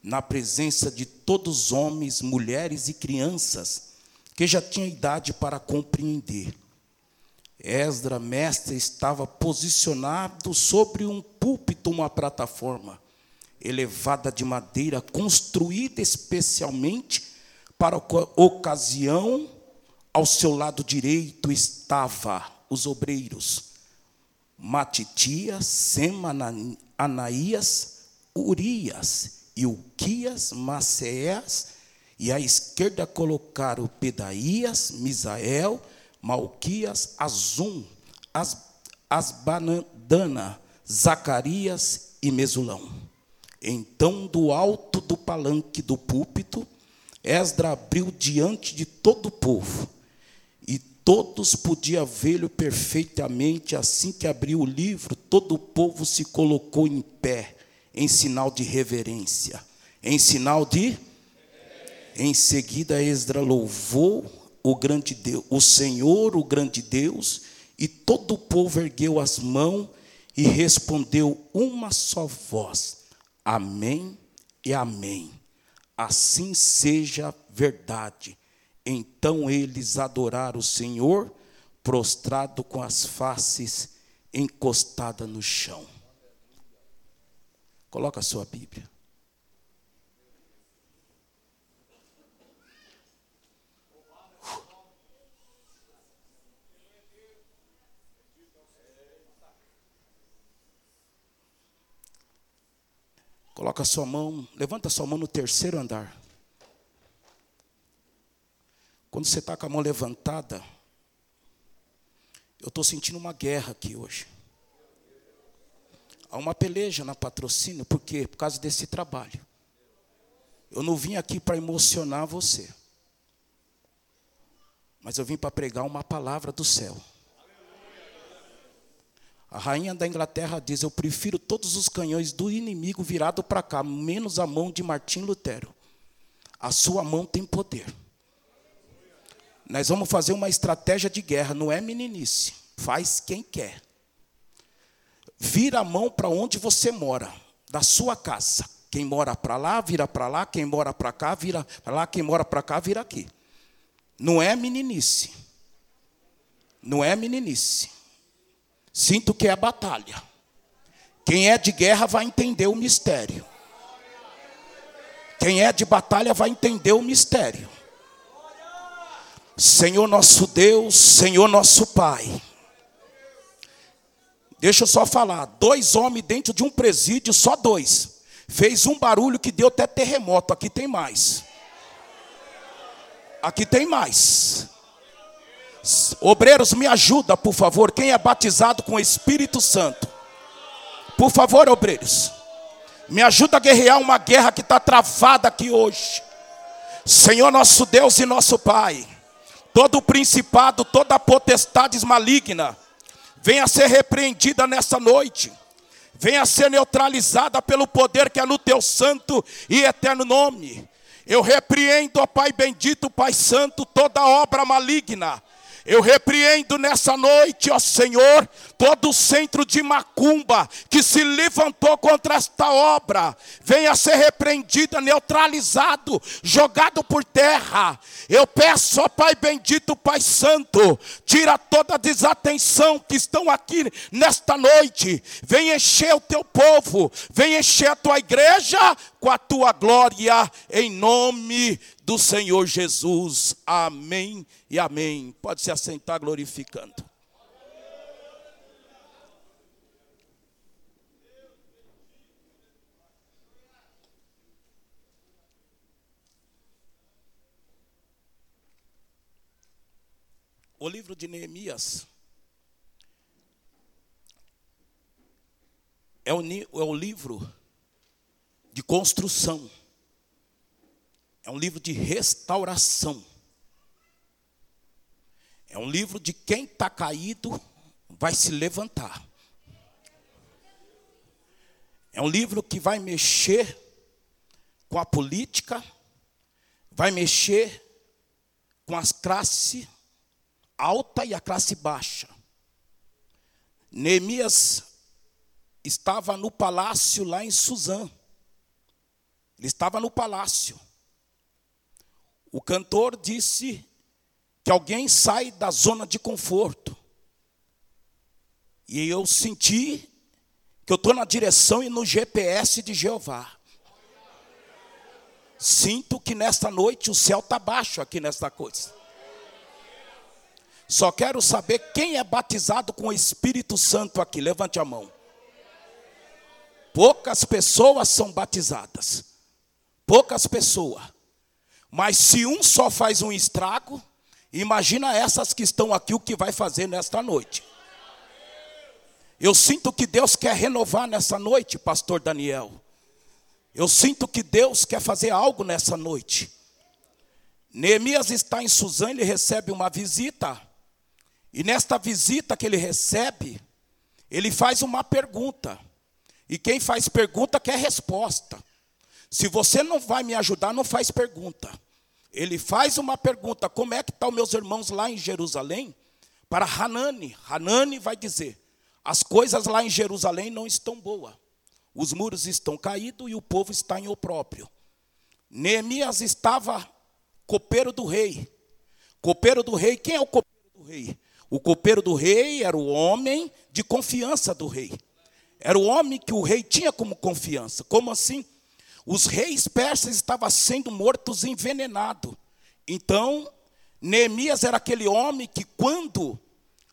na presença de todos os homens, mulheres e crianças que já tinham idade para compreender. Esdra, mestre, estava posicionado sobre um púlpito, uma plataforma elevada de madeira, construída especialmente para ocasião. Ao seu lado direito estava os obreiros Matitias, Sema, Anaías, Urias, Ilquias, Maceés, e à esquerda colocaram Pedaías, Misael, Malquias, Azum, As, Asbanadana, Zacarias e Mesulão. Então, do alto do palanque do púlpito, Esdra abriu diante de todo o povo, e todos podiam vê-lo perfeitamente. Assim que abriu o livro, todo o povo se colocou em pé, em sinal de reverência. Em sinal de. Em seguida, Esdra louvou o grande Deus, o Senhor, o grande Deus, e todo o povo ergueu as mãos e respondeu uma só voz: Amém e Amém. Assim seja verdade. Então eles adoraram o Senhor, prostrado com as faces encostadas no chão. Coloca a sua Bíblia. Coloca a sua mão, levanta a sua mão no terceiro andar. Quando você está com a mão levantada, eu estou sentindo uma guerra aqui hoje. Há uma peleja na patrocínio, por quê? Por causa desse trabalho. Eu não vim aqui para emocionar você, mas eu vim para pregar uma palavra do céu. A rainha da Inglaterra diz: Eu prefiro todos os canhões do inimigo virado para cá, menos a mão de Martim Lutero. A sua mão tem poder. Nós vamos fazer uma estratégia de guerra, não é meninice. Faz quem quer. Vira a mão para onde você mora, da sua casa. Quem mora para lá, vira para lá. Quem mora para cá, vira para lá. Quem mora para cá, vira aqui. Não é meninice. Não é meninice. Sinto que é batalha. Quem é de guerra vai entender o mistério. Quem é de batalha vai entender o mistério. Senhor nosso Deus, Senhor nosso Pai. Deixa eu só falar, dois homens dentro de um presídio, só dois. Fez um barulho que deu até terremoto, aqui tem mais. Aqui tem mais. Obreiros, me ajuda, por favor. Quem é batizado com o Espírito Santo? Por favor, obreiros. Me ajuda a guerrear uma guerra que está travada aqui hoje. Senhor nosso Deus e nosso Pai todo o principado, toda a potestade maligna, venha ser repreendida nessa noite, venha ser neutralizada pelo poder que é no teu santo e eterno nome. Eu repreendo, ó Pai bendito, Pai santo, toda obra maligna eu repreendo nessa noite, ó Senhor, todo centro de macumba que se levantou contra esta obra, venha ser repreendido, neutralizado, jogado por terra. Eu peço, ó Pai bendito, Pai santo, tira toda a desatenção que estão aqui nesta noite. Vem encher o teu povo, vem encher a tua igreja com a tua glória, em nome do Senhor Jesus. Amém e amém. Pode se assentar glorificando. O livro de Neemias é o, é o livro de construção. É um livro de restauração. É um livro de quem está caído vai se levantar. É um livro que vai mexer com a política, vai mexer com as classes alta e a classe baixa. Neemias estava no palácio lá em Suzã. Ele estava no palácio. O cantor disse que alguém sai da zona de conforto. E eu senti que eu estou na direção e no GPS de Jeová. Sinto que nesta noite o céu está baixo aqui nesta coisa. Só quero saber quem é batizado com o Espírito Santo aqui. Levante a mão. Poucas pessoas são batizadas. Poucas pessoas. Mas se um só faz um estrago, imagina essas que estão aqui o que vai fazer nesta noite. Eu sinto que Deus quer renovar nessa noite, pastor Daniel. Eu sinto que Deus quer fazer algo nessa noite. Neemias está em Suzã, ele recebe uma visita. E nesta visita que ele recebe, ele faz uma pergunta. E quem faz pergunta quer resposta. Se você não vai me ajudar, não faz pergunta. Ele faz uma pergunta: como é que estão tá meus irmãos lá em Jerusalém? Para Hanani. Hanani vai dizer: as coisas lá em Jerusalém não estão boas. Os muros estão caídos e o povo está em opróprio. Neemias estava copeiro do rei. Copeiro do rei, quem é o copeiro do rei? O copeiro do rei era o homem de confiança do rei. Era o homem que o rei tinha como confiança. Como assim? Os reis persas estavam sendo mortos envenenados. Então, Neemias era aquele homem que quando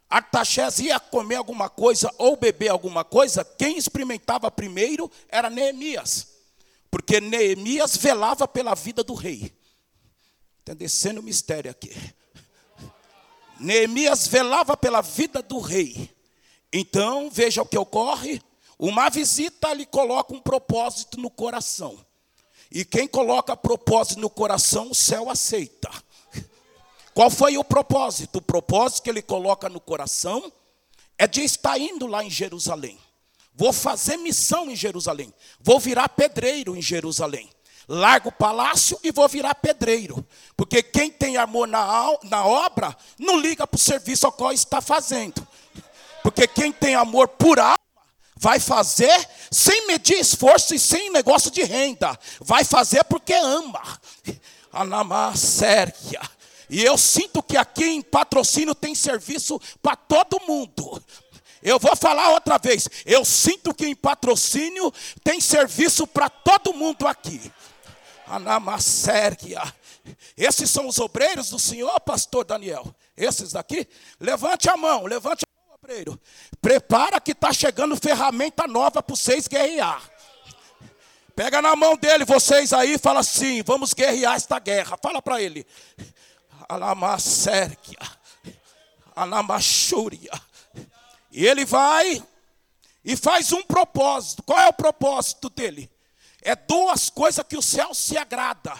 Artaxerxes ia comer alguma coisa ou beber alguma coisa, quem experimentava primeiro era Neemias. Porque Neemias velava pela vida do rei. Está descendo o mistério aqui. Neemias velava pela vida do rei. Então, veja o que ocorre. Uma visita lhe coloca um propósito no coração. E quem coloca propósito no coração, o céu aceita. Qual foi o propósito? O propósito que ele coloca no coração é de estar indo lá em Jerusalém. Vou fazer missão em Jerusalém. Vou virar pedreiro em Jerusalém. Largo o palácio e vou virar pedreiro. Porque quem tem amor na, na obra, não liga para o serviço ao qual está fazendo. Porque quem tem amor por alma, vai fazer sem medir esforço e sem negócio de renda. Vai fazer porque ama. Anamasérgia. E eu sinto que aqui em patrocínio tem serviço para todo mundo. Eu vou falar outra vez. Eu sinto que em patrocínio tem serviço para todo mundo aqui. Anamasérgia. Esses são os obreiros do Senhor, pastor Daniel. Esses daqui? Levante a mão, levante a mão, obreiro. Prepara que está chegando ferramenta nova para vocês guerrear. Pega na mão dele, vocês aí, fala assim: vamos guerrear esta guerra. Fala para ele. Alamasérquia, Alamachúria. E ele vai e faz um propósito. Qual é o propósito dele? É duas coisas que o céu se agrada.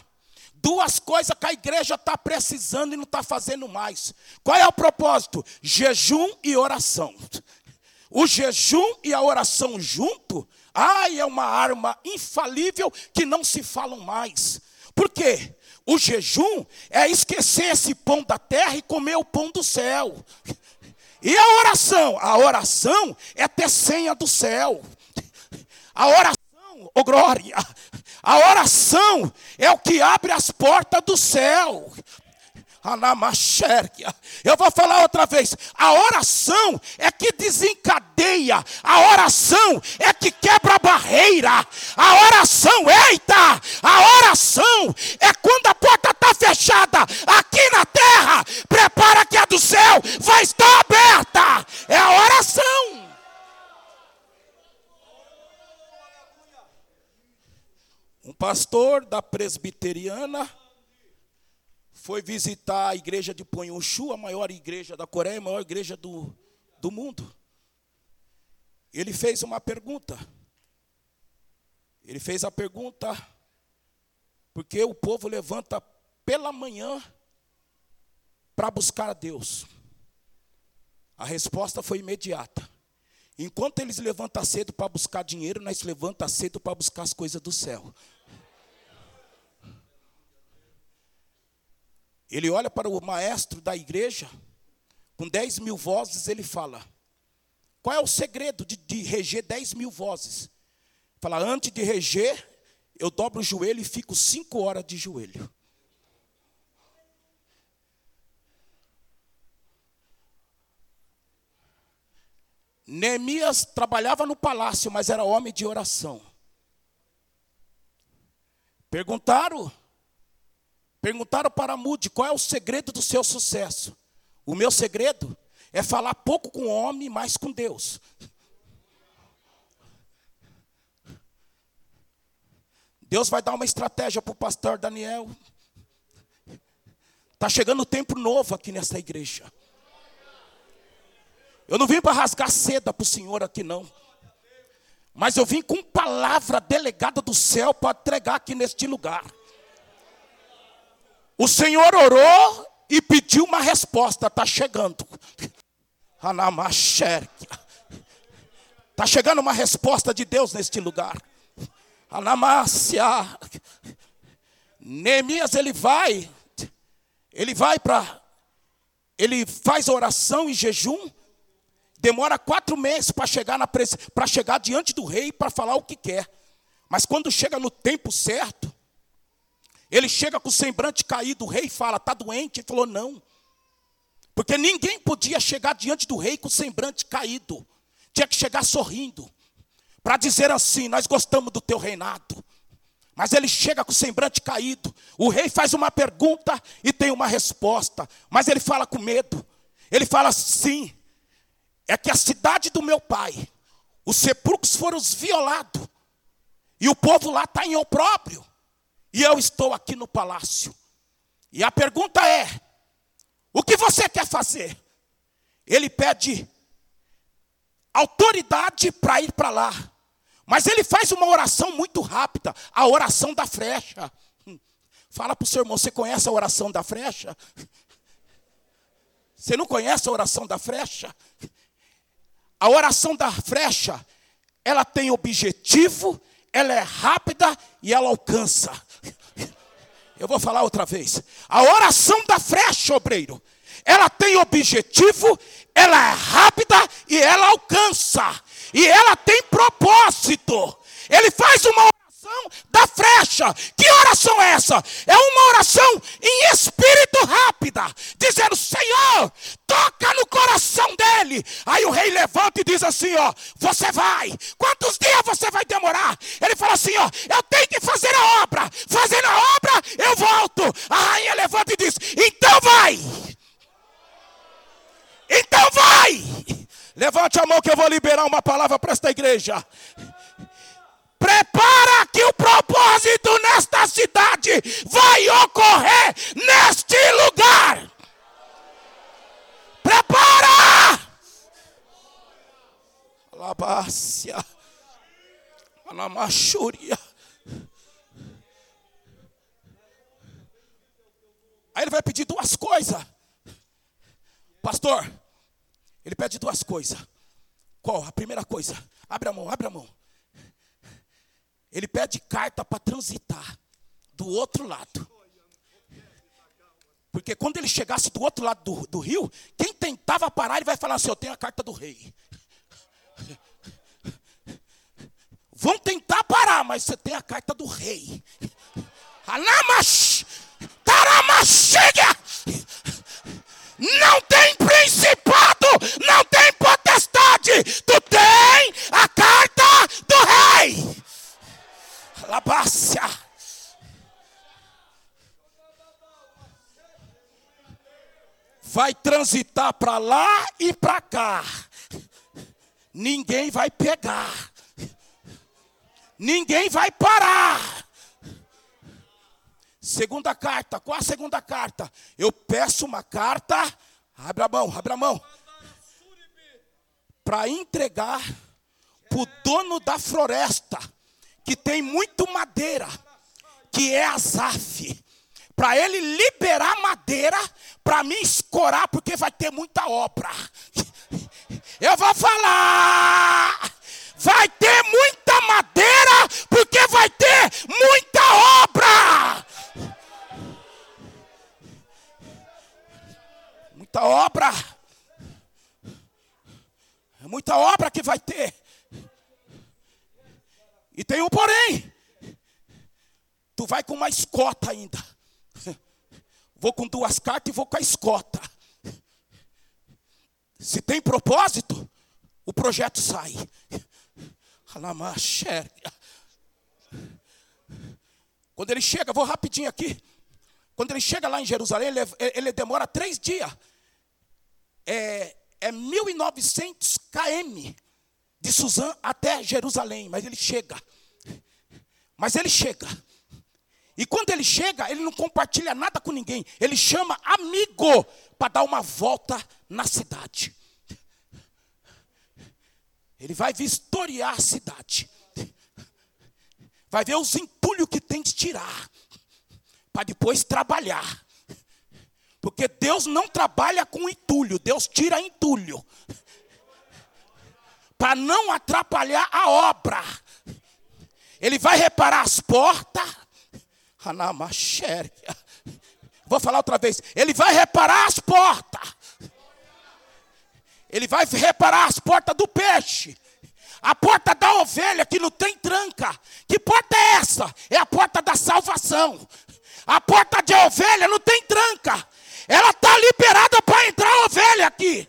Duas coisas que a igreja está precisando e não está fazendo mais. Qual é o propósito? Jejum e oração. O jejum e a oração junto, ai, é uma arma infalível que não se falam mais. Por quê? O jejum é esquecer esse pão da terra e comer o pão do céu. E a oração? A oração é ter senha do céu. A oração, oh glória, a oração é o que abre as portas do céu. Eu vou falar outra vez. A oração é que desencadeia. A oração é que quebra a barreira. A oração, eita! A oração é quando a porta está fechada aqui na terra. Prepara que a do céu vai estar aberta. É a oração. Um pastor da presbiteriana foi visitar a igreja de Ponhoshu, a maior igreja da Coreia, a maior igreja do, do mundo. Ele fez uma pergunta. Ele fez a pergunta porque o povo levanta pela manhã para buscar a Deus. A resposta foi imediata. Enquanto eles levantam cedo para buscar dinheiro, nós levantamos cedo para buscar as coisas do céu. Ele olha para o maestro da igreja, com 10 mil vozes, ele fala: Qual é o segredo de, de reger 10 mil vozes? Fala, antes de reger, eu dobro o joelho e fico cinco horas de joelho. Neemias trabalhava no palácio, mas era homem de oração. Perguntaram Perguntaram para Mude qual é o segredo do seu sucesso. O meu segredo é falar pouco com o homem, mais com Deus. Deus vai dar uma estratégia para o pastor Daniel. Está chegando tempo novo aqui nessa igreja. Eu não vim para rasgar seda para o Senhor aqui, não. Mas eu vim com palavra delegada do céu para entregar aqui neste lugar. O Senhor orou e pediu uma resposta, está chegando. Está chegando uma resposta de Deus neste lugar. Anamácia. Neemias ele vai, ele vai para, ele faz oração e jejum, demora quatro meses para chegar, na, para chegar diante do rei para falar o que quer. Mas quando chega no tempo certo, ele chega com o semblante caído, o rei fala: Está doente? Ele falou: Não. Porque ninguém podia chegar diante do rei com o semblante caído. Tinha que chegar sorrindo. Para dizer assim: Nós gostamos do teu reinado. Mas ele chega com o semblante caído. O rei faz uma pergunta e tem uma resposta. Mas ele fala com medo. Ele fala assim: É que a cidade do meu pai, os sepulcros foram violados. E o povo lá está em opróbrio. E eu estou aqui no palácio. E a pergunta é: o que você quer fazer? Ele pede autoridade para ir para lá. Mas ele faz uma oração muito rápida, a oração da frecha. Fala para o seu irmão, você conhece a oração da frecha? Você não conhece a oração da frecha? A oração da frecha, ela tem objetivo, ela é rápida e ela alcança. Eu vou falar outra vez. A oração da frecha, obreiro, ela tem objetivo, ela é rápida e ela alcança. E ela tem propósito. Ele faz uma oração da frecha. Que oração é essa? É uma oração em espírito rápida, dizendo: Senhor, toca no coração dele. Aí o rei levanta e diz assim: Ó, você vai. Quantos dias você vai demorar? Ele fala assim: Ó, eu tenho que fazer a obra. Fazendo a obra, eu volto. A rainha levanta e diz: Então vai. Então vai. Levante a mão que eu vou liberar uma palavra para esta igreja. Prepara que o propósito nesta cidade vai ocorrer neste lugar. Prepara! Alabácia. Alamachúria. Aí ele vai pedir duas coisas. Pastor, ele pede duas coisas. Qual? A primeira coisa. Abre a mão, abre a mão. Ele pede carta para transitar do outro lado. Porque quando ele chegasse do outro lado do, do rio, quem tentava parar, ele vai falar assim: Eu tenho a carta do rei. Vão tentar parar, mas você tem a carta do rei. Não tem principado, Vai transitar para lá e para cá. Ninguém vai pegar. Ninguém vai parar. Segunda carta, qual a segunda carta? Eu peço uma carta, abre a mão, abre a mão, para entregar para o dono da floresta, que tem muito madeira, que é Azaf, para ele liberar madeira para me escorar, porque vai ter muita obra. Eu vou falar, vai ter muita madeira, porque vai ter muita obra. Muita obra. É muita obra que vai ter. E tem um porém. Tu vai com uma escota ainda. Vou com duas cartas e vou com a escota. Se tem propósito, o projeto sai. Quando ele chega, vou rapidinho aqui. Quando ele chega lá em Jerusalém, ele, ele demora três dias. É, é 1.900 km de Suzã até Jerusalém, mas ele chega. Mas ele chega. E quando ele chega, ele não compartilha nada com ninguém. Ele chama amigo para dar uma volta na cidade. Ele vai vistoriar a cidade. Vai ver os entulhos que tem de tirar. Para depois trabalhar. Porque Deus não trabalha com entulho, Deus tira entulho. Para não atrapalhar a obra. Ele vai reparar as portas. Vou falar outra vez. Ele vai reparar as portas. Ele vai reparar as portas do peixe. A porta da ovelha que não tem tranca. Que porta é essa? É a porta da salvação. A porta de ovelha não tem tranca. Ela está liberada para entrar a ovelha aqui.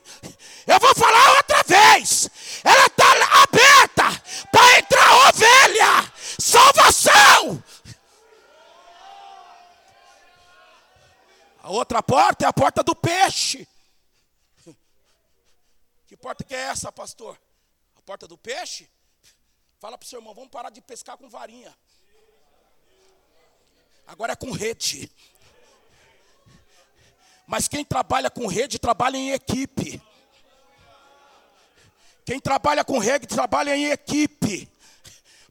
Eu vou falar outra vez. Ela está aberta para entrar a ovelha. Salvação. A outra porta é a porta do peixe. Que porta que é essa, pastor? A porta do peixe? Fala para o seu irmão, vamos parar de pescar com varinha. Agora é com rede. Mas quem trabalha com rede, trabalha em equipe. Quem trabalha com rede, trabalha em equipe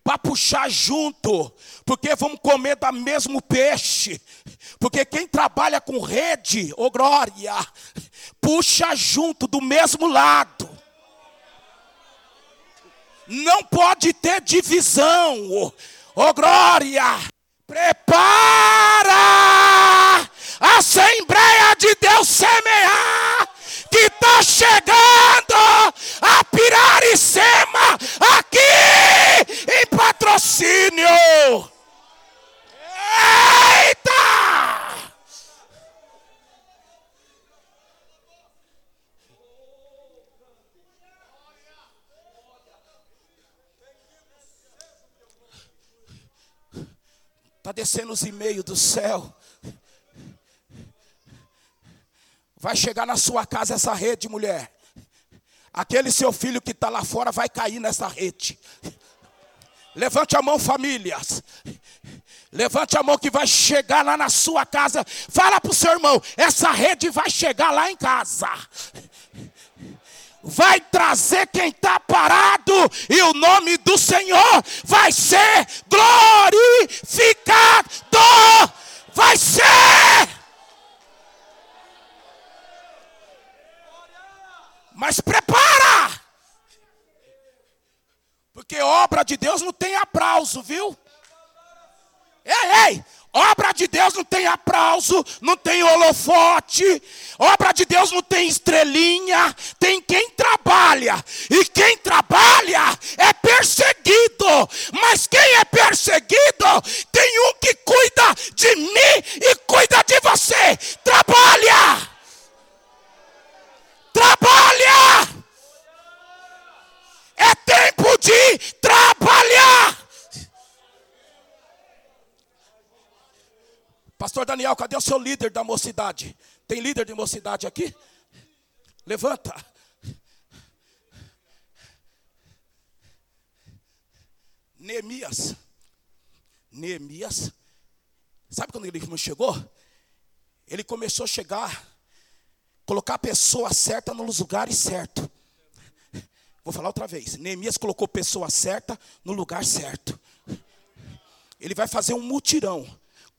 para puxar junto, porque vamos comer da mesmo peixe. Porque quem trabalha com rede, ô oh glória, puxa junto do mesmo lado. Não pode ter divisão. Oh glória! Prepara a Assembleia de Deus semear que está chegando a Piraricema aqui em patrocínio. Eita! Está descendo os e-mails do céu. Vai chegar na sua casa essa rede, mulher. Aquele seu filho que está lá fora vai cair nessa rede. Levante a mão, famílias. Levante a mão que vai chegar lá na sua casa. Fala para o seu irmão: essa rede vai chegar lá em casa. Vai trazer quem está parado, e o nome do Senhor vai ser glorificado. Vai ser. Mas prepara! Porque obra de Deus não tem aplauso, viu? Ei, ei! Obra de Deus não tem aplauso, não tem holofote. Obra de Deus não tem estrelinha. Tem quem trabalha. E quem trabalha é perseguido. Mas quem é perseguido tem um que cuida de mim e cuida de você. Trabalha! Trabalha! É tempo de trabalhar! Pastor Daniel, cadê o seu líder da mocidade? Tem líder de mocidade aqui? Levanta. Neemias. Neemias. Sabe quando ele chegou? Ele começou a chegar, colocar a pessoa certa nos lugares certos. Vou falar outra vez. Neemias colocou pessoa certa no lugar certo. Ele vai fazer um mutirão.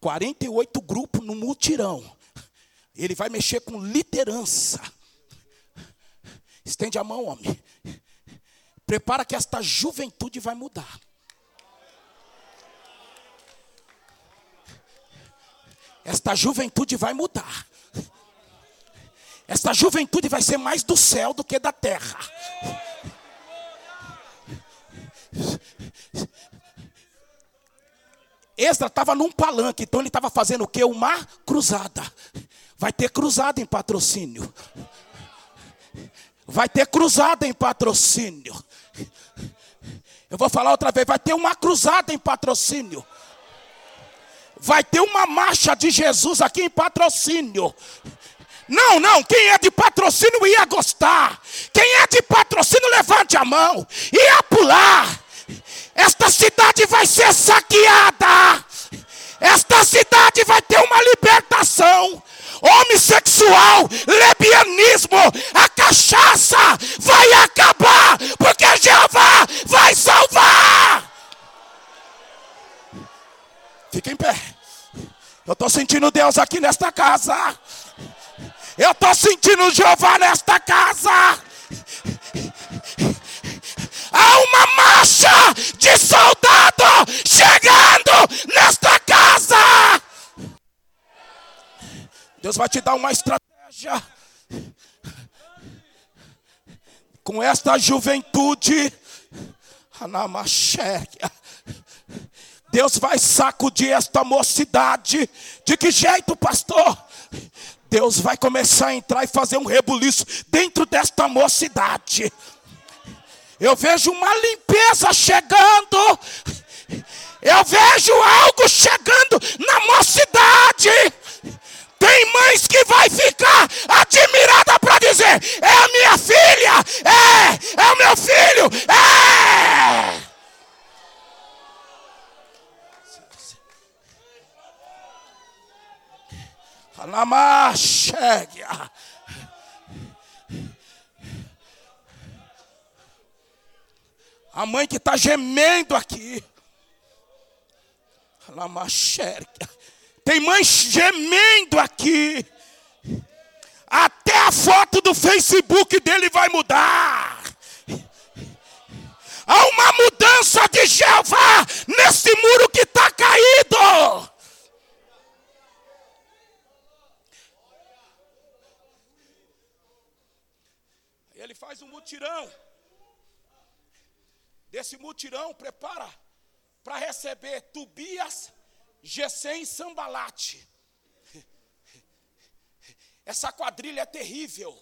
48 grupos no mutirão. Ele vai mexer com liderança. Estende a mão, homem. Prepara que esta juventude vai mudar. Esta juventude vai mudar. Esta juventude vai ser mais do céu do que da terra. Esdra estava num palanque, então ele estava fazendo o que? Uma cruzada. Vai ter cruzada em patrocínio. Vai ter cruzada em patrocínio. Eu vou falar outra vez, vai ter uma cruzada em patrocínio. Vai ter uma marcha de Jesus aqui em patrocínio. Não, não, quem é de patrocínio ia gostar. Quem é de patrocínio, levante a mão. Ia pular. Esta cidade vai ser saqueada. Esta cidade vai ter uma libertação. Homossexual, lebianismo, a cachaça vai acabar, porque Jeová vai salvar. Fica em pé. Eu estou sentindo Deus aqui nesta casa. Eu estou sentindo Jeová nesta casa. Há uma marcha de soldado chegando nesta casa. Deus vai te dar uma estratégia. Com esta juventude, Deus vai sacudir esta mocidade. De que jeito, pastor? Deus vai começar a entrar e fazer um rebuliço dentro desta mocidade. Eu vejo uma limpeza chegando. Eu vejo algo chegando na mocidade. Tem mães que vai ficar admirada para dizer: é a minha filha, é, é o meu filho, é. Alamachegia. A mãe que está gemendo aqui. Tem mãe gemendo aqui. Até a foto do Facebook dele vai mudar. Há uma de Jeová nesse muro que está caído. Ele faz um mutirão. Desse mutirão, prepara para receber Tubias, Gesem e Sambalate. Essa quadrilha é terrível.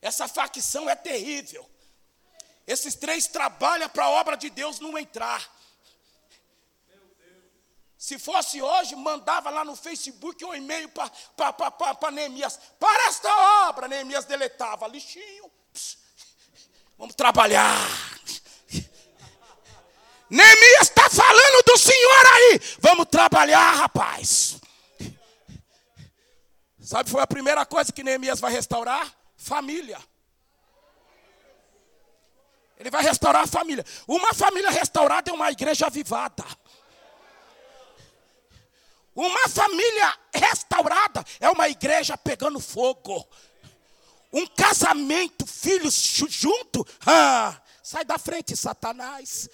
Essa facção é terrível. Esses três trabalham para a obra de Deus não entrar. Se fosse hoje, mandava lá no Facebook um e-mail para Neemias. Para esta obra, Neemias deletava. Lixinho. Vamos trabalhar. Neemias está falando do Senhor aí. Vamos trabalhar, rapaz. Sabe, foi a primeira coisa que Neemias vai restaurar? Família. Ele vai restaurar a família. Uma família restaurada é uma igreja avivada. Uma família restaurada é uma igreja pegando fogo. Um casamento, filhos junto. Ah, sai da frente, Satanás.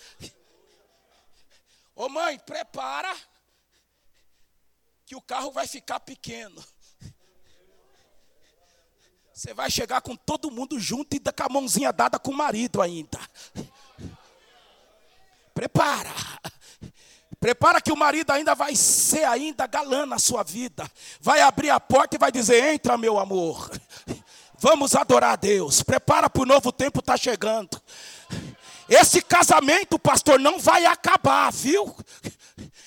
Ô mãe, prepara que o carro vai ficar pequeno. Você vai chegar com todo mundo junto e com a mãozinha dada com o marido ainda. Prepara. Prepara que o marido ainda vai ser ainda galã na sua vida. Vai abrir a porta e vai dizer: "Entra, meu amor. Vamos adorar a Deus. Prepara para o novo tempo está chegando." Esse casamento, pastor, não vai acabar, viu?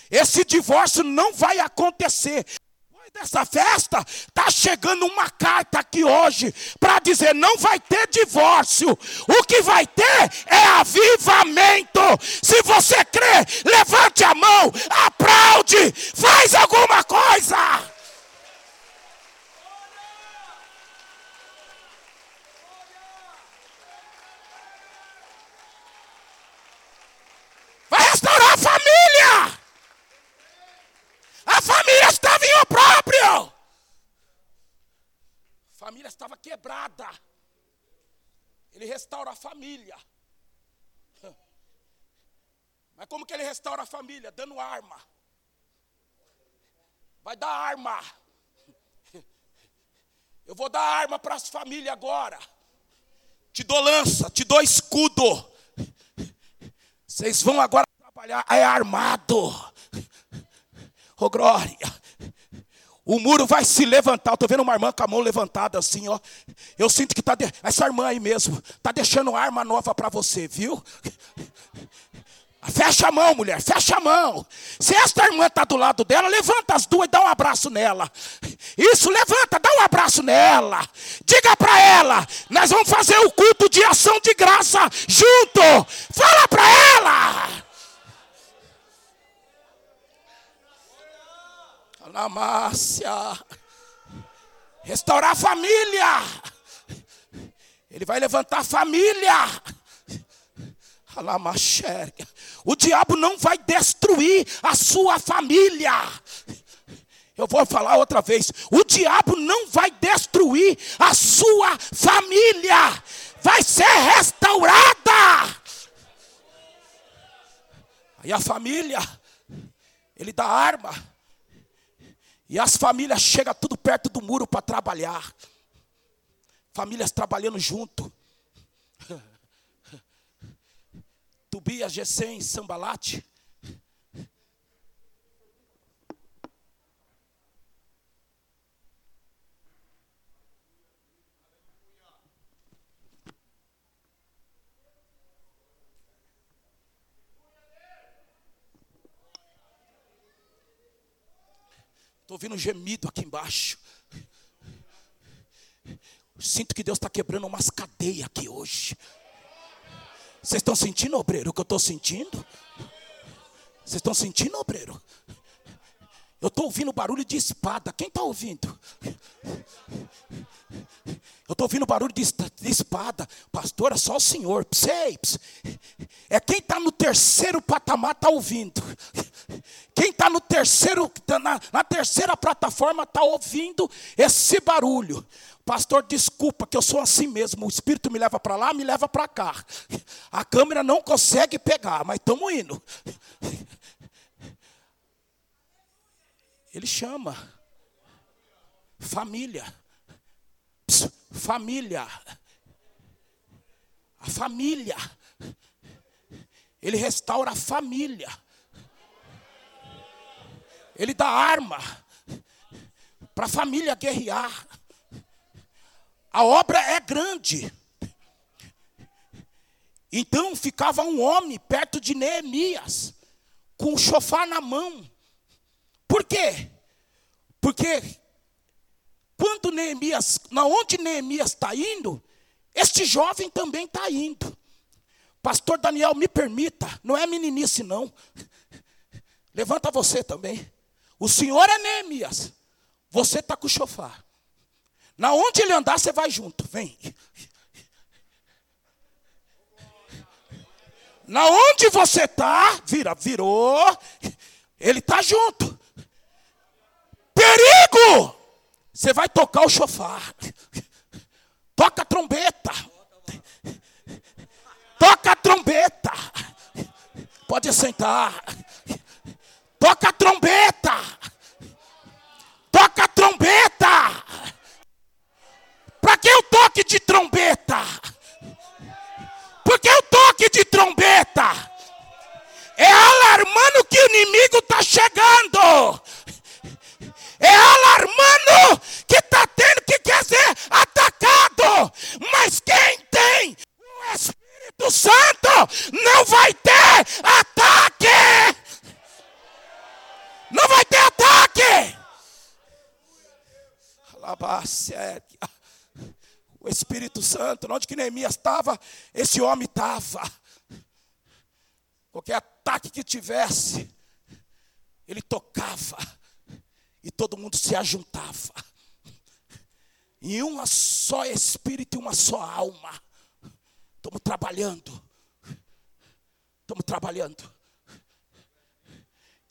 Esse divórcio não vai acontecer dessa festa, está chegando uma carta aqui hoje para dizer: não vai ter divórcio, o que vai ter é avivamento. Se você crê, levante a mão, aplaude, faz alguma coisa. Vai restaurar a família. A família estava em opróprio. A família estava quebrada. Ele restaura a família. Mas como que ele restaura a família? Dando arma. Vai dar arma. Eu vou dar arma para as famílias agora. Te dou lança, te dou escudo. Vocês vão agora trabalhar é armado. Oh glória. O muro vai se levantar. Estou vendo uma irmã com a mão levantada assim, ó. Eu sinto que tá de... essa irmã aí mesmo tá deixando arma nova para você, viu? Fecha a mão, mulher, fecha a mão. Se esta irmã está do lado dela, levanta as duas e dá um abraço nela. Isso, levanta, dá um abraço nela. Diga para ela, nós vamos fazer o culto de ação de graça junto. Fala para ela. Alamácia. Restaurar a família. Ele vai levantar a família. O diabo não vai destruir a sua família. Eu vou falar outra vez. O diabo não vai destruir a sua família. Vai ser restaurada. Aí a família, ele dá arma e as famílias chegam tudo perto do muro para trabalhar. Famílias trabalhando junto. Tobias, Gesem, Sambalate. Estou ouvindo um gemido aqui embaixo. Sinto que Deus está quebrando umas cadeias aqui hoje. Vocês estão sentindo, obreiro, o que eu estou sentindo? Vocês estão sentindo, obreiro? Eu estou ouvindo barulho de espada. Quem está ouvindo? Eu estou ouvindo barulho de, espada. Pastor, é só o senhor. Psei, É quem está no terceiro patamar está ouvindo. Quem está no terceiro, tá na, na terceira plataforma está ouvindo esse barulho. Pastor, desculpa que eu sou assim mesmo. O espírito me leva para lá, me leva para cá. A câmera não consegue pegar, mas estamos indo. Ele chama família. Pss, família. A família. Ele restaura a família. Ele dá arma para a família guerrear. A obra é grande. Então ficava um homem perto de Neemias, com o chofar na mão. Por quê? Porque quando Neemias, na onde Neemias está indo, este jovem também está indo. Pastor Daniel, me permita, não é meninice não. Levanta você também. O senhor é Neemias. Você está com o chofar. Na onde ele andar, você vai junto. Vem. Na onde você está, vira, virou. Ele está junto. Perigo! Você vai tocar o chofar. Toca a trombeta. Toca a trombeta. Pode sentar. Toca a trombeta. Toca a trombeta. Para que o toque de trombeta? Porque o toque de trombeta é alarmando que o inimigo está chegando. É alarmando que está tendo que quer ser atacado. Mas quem tem o Espírito Santo não vai ter ataque. Não vai ter ataque. O Espírito Santo, onde que Neemias estava, esse homem estava. Qualquer ataque que tivesse, ele tocava e todo mundo se ajuntava. Em uma só espírito e uma só alma. Estamos trabalhando. Estamos trabalhando.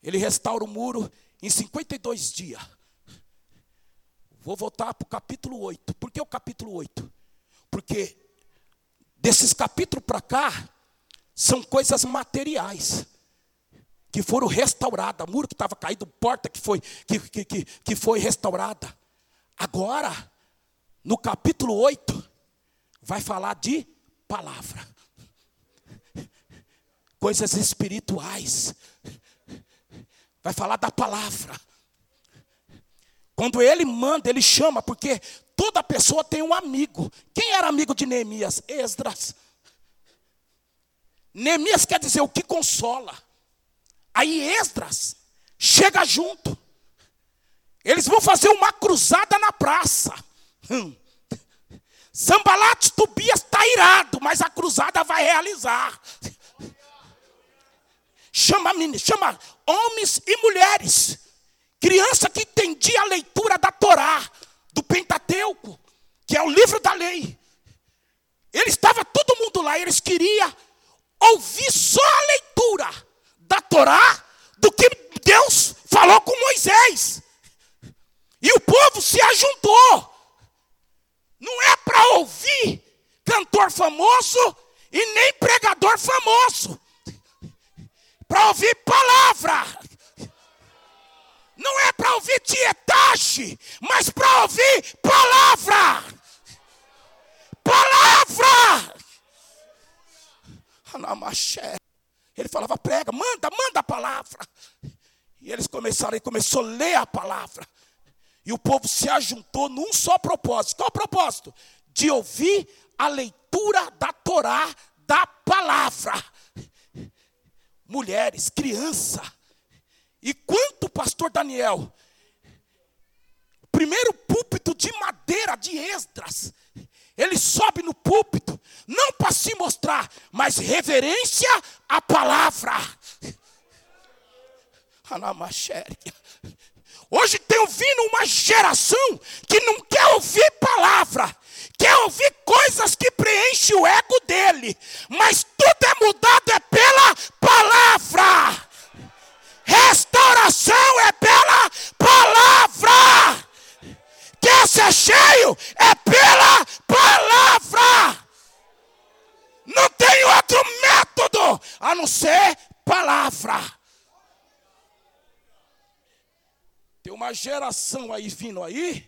Ele restaura o muro em 52 dias. Vou voltar para o capítulo 8. Por que o capítulo 8? Porque desses capítulos para cá, são coisas materiais que foram restauradas, muro que estava caído, porta que foi, que, que, que, que foi restaurada. Agora, no capítulo 8, vai falar de palavra. Coisas espirituais. Vai falar da palavra. Quando ele manda, ele chama, porque toda pessoa tem um amigo. Quem era amigo de Neemias? Esdras. Neemias quer dizer o que consola. Aí Esdras chega junto. Eles vão fazer uma cruzada na praça. Hum. Sambalat Tobias está irado, mas a cruzada vai realizar. Chama, chama homens e mulheres. Criança que entendia a leitura da Torá, do Pentateuco, que é o livro da lei. Ele estava todo mundo lá, eles queriam ouvir só a leitura da Torá do que Deus falou com Moisés. E o povo se ajuntou. Não é para ouvir cantor famoso e nem pregador famoso. Para ouvir palavra. Não é para ouvir tietagem, mas para ouvir palavra. Palavra! Anamaché. Ele falava, prega, manda, manda a palavra. E eles começaram, e começou a ler a palavra. E o povo se ajuntou num só propósito. Qual o propósito? De ouvir a leitura da Torá, da palavra. Mulheres, criança. E quanto pastor Daniel, primeiro púlpito de madeira de Esdras, ele sobe no púlpito, não para se mostrar, mas reverência à palavra. Hoje tem ouvindo uma geração que não quer ouvir palavra, quer ouvir coisas que preenchem o ego dele, mas tudo é mudado é pela palavra. Restauração é pela palavra você é cheio é pela palavra. Não tem outro método a não ser palavra. Tem uma geração aí vindo aí,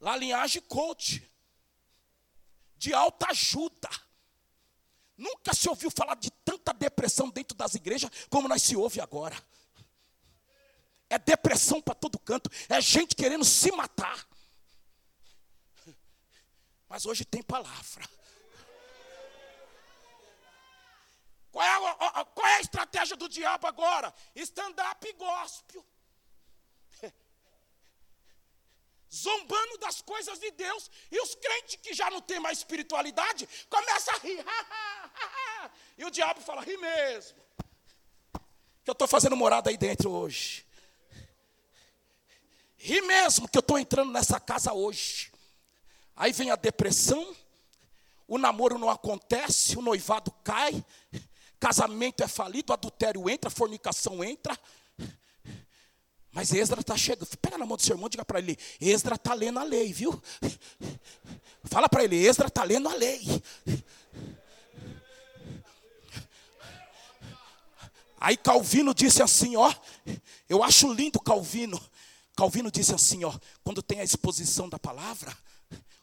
lá linhagem coach, de alta ajuda. Nunca se ouviu falar de tanta depressão dentro das igrejas como nós se ouve agora. É depressão para todo canto, é gente querendo se matar. Mas hoje tem palavra. Qual é a, qual é a estratégia do diabo agora? Stand-up gospel. Zombando das coisas de Deus. E os crentes que já não têm mais espiritualidade começam a rir. e o diabo fala: ri mesmo. Que eu estou fazendo morada aí dentro hoje. Ri mesmo que eu estou entrando nessa casa hoje. Aí vem a depressão, o namoro não acontece, o noivado cai, casamento é falido, adultério entra, fornicação entra. Mas Esdra está chegando. Pega na mão do seu irmão e diga para ele: Esdra está lendo a lei, viu? Fala para ele: Esdra está lendo a lei. Aí Calvino disse assim: Ó, eu acho lindo Calvino. Calvino disse assim: Ó, quando tem a exposição da palavra,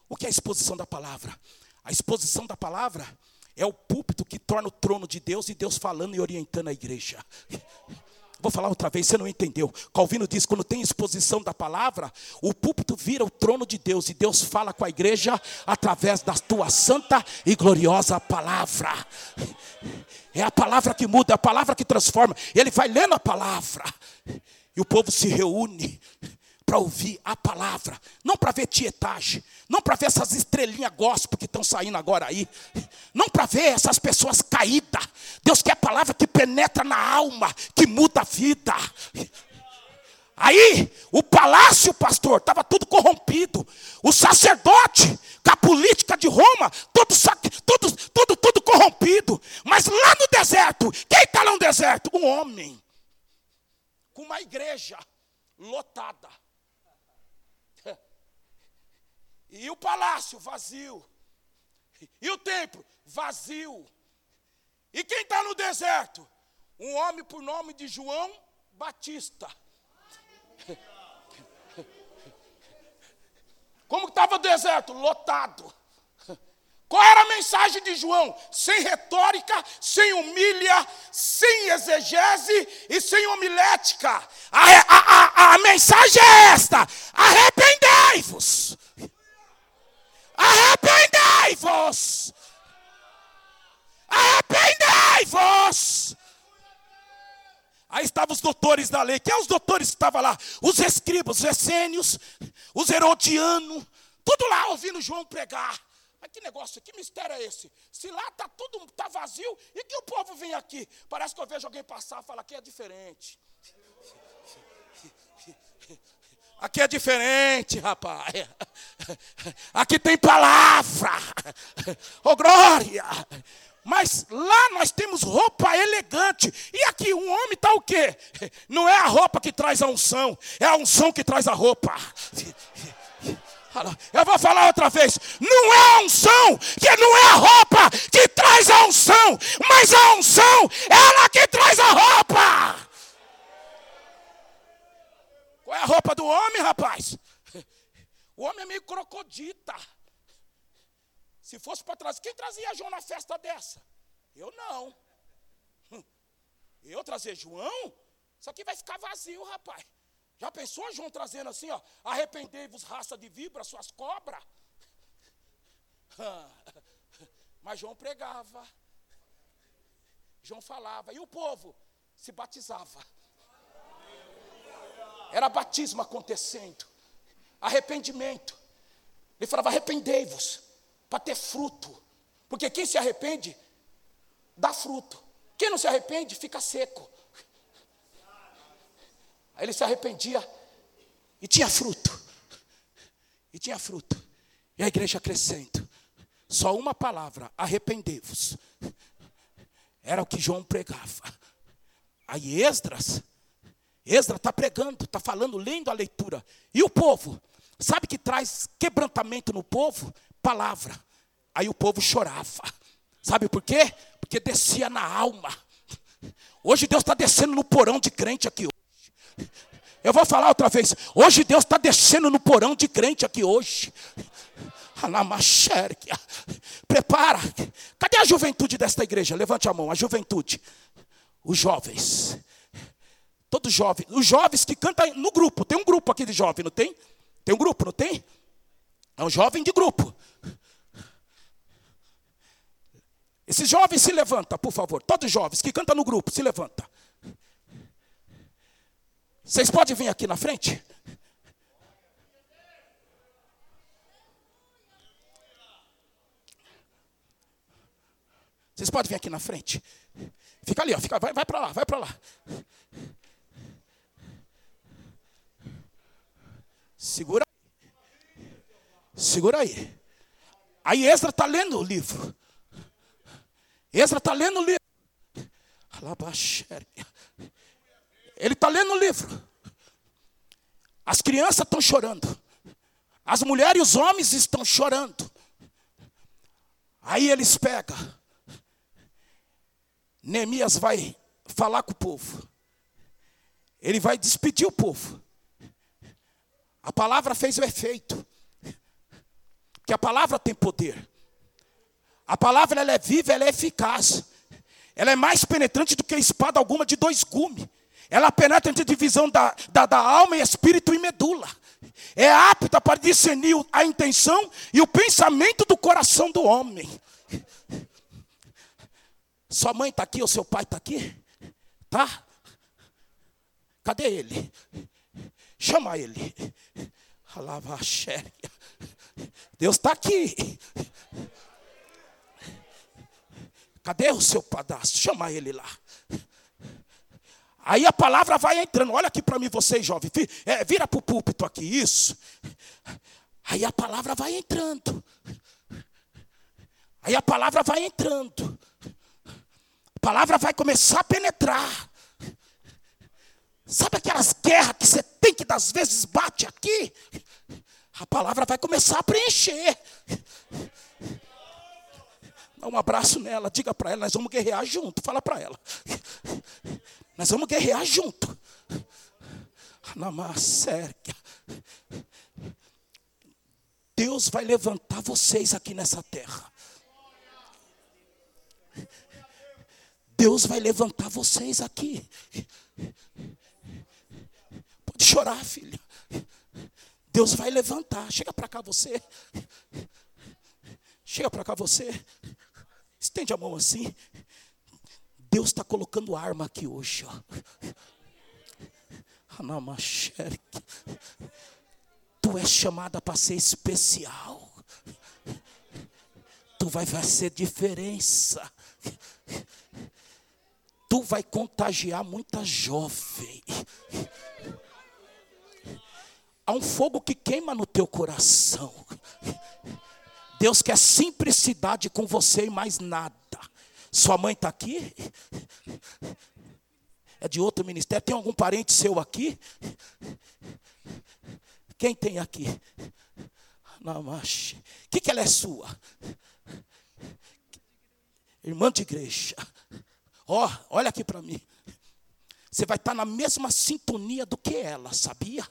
o que é a exposição da palavra? A exposição da palavra é o púlpito que torna o trono de Deus e Deus falando e orientando a igreja. Vou falar outra vez, você não entendeu. Calvino diz: quando tem exposição da palavra, o púlpito vira o trono de Deus e Deus fala com a igreja através da tua santa e gloriosa palavra. É a palavra que muda, é a palavra que transforma. Ele vai lendo a palavra e o povo se reúne para ouvir a palavra, não para ver tietagem, não para ver essas estrelinhas gospel que estão saindo agora aí, não para ver essas pessoas caídas. Deus quer a palavra que penetra na alma, que muda a vida. Aí, o palácio, pastor, estava tudo corrompido. O sacerdote, com a política de Roma, tudo, tudo, tudo, tudo corrompido. Mas lá no deserto, quem está lá no deserto? Um homem, com uma igreja lotada. E o palácio vazio. E o templo vazio. E quem está no deserto? Um homem por nome de João Batista. Como estava o deserto? Lotado. Qual era a mensagem de João? Sem retórica, sem humilha, sem exegese e sem homilética. A, a, a, a mensagem é esta: arrependei-vos. Arrependei-vos! Arrependei-vos! Aí estavam os doutores da lei. Quem é os doutores que estavam lá? Os escribas, os essênios, os herodianos, tudo lá ouvindo João pregar. Mas que negócio, que mistério é esse? Se lá está tudo tá vazio, e que o povo vem aqui? Parece que eu vejo alguém passar e falar que é diferente. Aqui é diferente, rapaz. Aqui tem palavra. Oh, glória. Mas lá nós temos roupa elegante. E aqui um homem está o quê? Não é a roupa que traz a unção, é a unção que traz a roupa. Eu vou falar outra vez. Não é a unção, que não é a roupa que traz a unção, mas a unção, ela que traz a roupa. Qual é a roupa do homem, rapaz? O homem é meio crocodita. Se fosse para trás, quem trazia João na festa dessa? Eu não. Eu trazer João? Isso aqui vai ficar vazio, rapaz. Já pensou João trazendo assim, ó? Arrependei-vos, raça de vibra, suas cobras. Mas João pregava. João falava. E o povo se batizava. Era batismo acontecendo. Arrependimento. Ele falava: arrependei-vos, para ter fruto. Porque quem se arrepende, dá fruto. Quem não se arrepende, fica seco. Aí ele se arrependia e tinha fruto. E tinha fruto. E a igreja crescendo. Só uma palavra: arrependei-vos. Era o que João pregava. Aí Esdras Esdra está pregando, está falando, lendo a leitura. E o povo? Sabe que traz quebrantamento no povo? Palavra. Aí o povo chorava. Sabe por quê? Porque descia na alma. Hoje Deus está descendo no porão de crente aqui hoje. Eu vou falar outra vez. Hoje Deus está descendo no porão de crente aqui hoje. Prepara. Cadê a juventude desta igreja? Levante a mão, a juventude. Os jovens. Todos jovens. Os jovens que cantam no grupo. Tem um grupo aqui de jovem, não tem? Tem um grupo, não tem? É um jovem de grupo. Esses jovens se levanta, por favor. Todos jovens que cantam no grupo, se levanta. Vocês podem vir aqui na frente? Vocês podem vir aqui na frente? Fica ali, ó, fica, vai, vai para lá, vai para lá. Segura. Segura aí. Aí Ezra está lendo o livro. Ezra está lendo o livro. Ele está lendo o livro. As crianças estão chorando. As mulheres e os homens estão chorando. Aí eles pegam. Neemias vai falar com o povo. Ele vai despedir o povo. A palavra fez o efeito. Que a palavra tem poder. A palavra ela é viva, ela é eficaz. Ela é mais penetrante do que espada alguma de dois gumes. Ela penetra entre a divisão da, da, da alma e espírito e medula. É apta para discernir a intenção e o pensamento do coração do homem. Sua mãe está aqui ou seu pai está aqui? Tá? Cadê ele? Chama ele. Deus está aqui. Cadê o seu padastro? Chama ele lá. Aí a palavra vai entrando. Olha aqui para mim, vocês jovens. É, vira para o púlpito aqui, isso. Aí a palavra vai entrando. Aí a palavra vai entrando. A palavra vai começar a penetrar. Sabe aquelas guerras que você tem que das vezes bate aqui? A palavra vai começar a preencher. Dá um abraço nela, diga para ela, nós vamos guerrear junto. Fala para ela. Nós vamos guerrear junto. Namasérquia. Deus vai levantar vocês aqui nessa terra. Deus vai levantar vocês aqui. Pode chorar, filha. Deus vai levantar. Chega para cá você. Chega para cá você. Estende a mão assim. Deus está colocando arma aqui hoje. Ó. Tu és chamada para ser especial. Tu vai fazer diferença. Tu vai contagiar muita jovem. Há um fogo que queima no teu coração. Deus quer simplicidade com você e mais nada. Sua mãe está aqui? É de outro ministério. Tem algum parente seu aqui? Quem tem aqui? Namaste. O que, que ela é sua? Irmã de igreja. Ó, oh, olha aqui para mim. Você vai estar na mesma sintonia do que ela, sabia?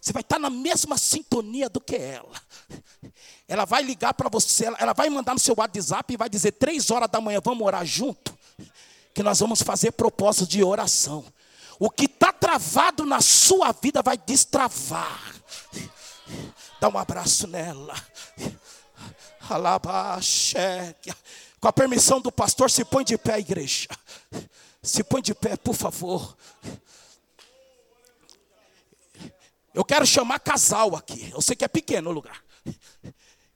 Você vai estar na mesma sintonia do que ela. Ela vai ligar para você, ela vai mandar no seu WhatsApp e vai dizer: três horas da manhã, vamos orar junto? Que nós vamos fazer propósito de oração. O que está travado na sua vida vai destravar. Dá um abraço nela. Com a permissão do pastor, se põe de pé, igreja. Se põe de pé, por favor. Eu quero chamar casal aqui. Eu sei que é pequeno o lugar.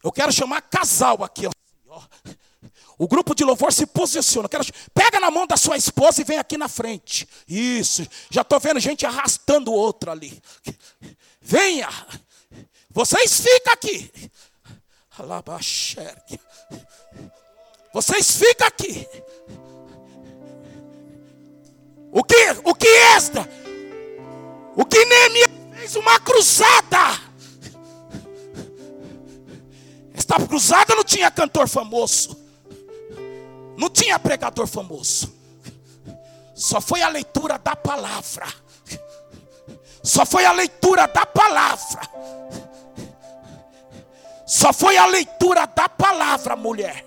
Eu quero chamar casal aqui. Ó. O grupo de louvor se posiciona. Quero... Pega na mão da sua esposa e vem aqui na frente. Isso. Já estou vendo gente arrastando o outro ali. Venha. Vocês ficam aqui. Vocês ficam aqui. O que, o que esta? O que Neemias fez uma cruzada. Esta cruzada não tinha cantor famoso, não tinha pregador famoso. Só foi a leitura da palavra. Só foi a leitura da palavra. Só foi a leitura da palavra, mulher.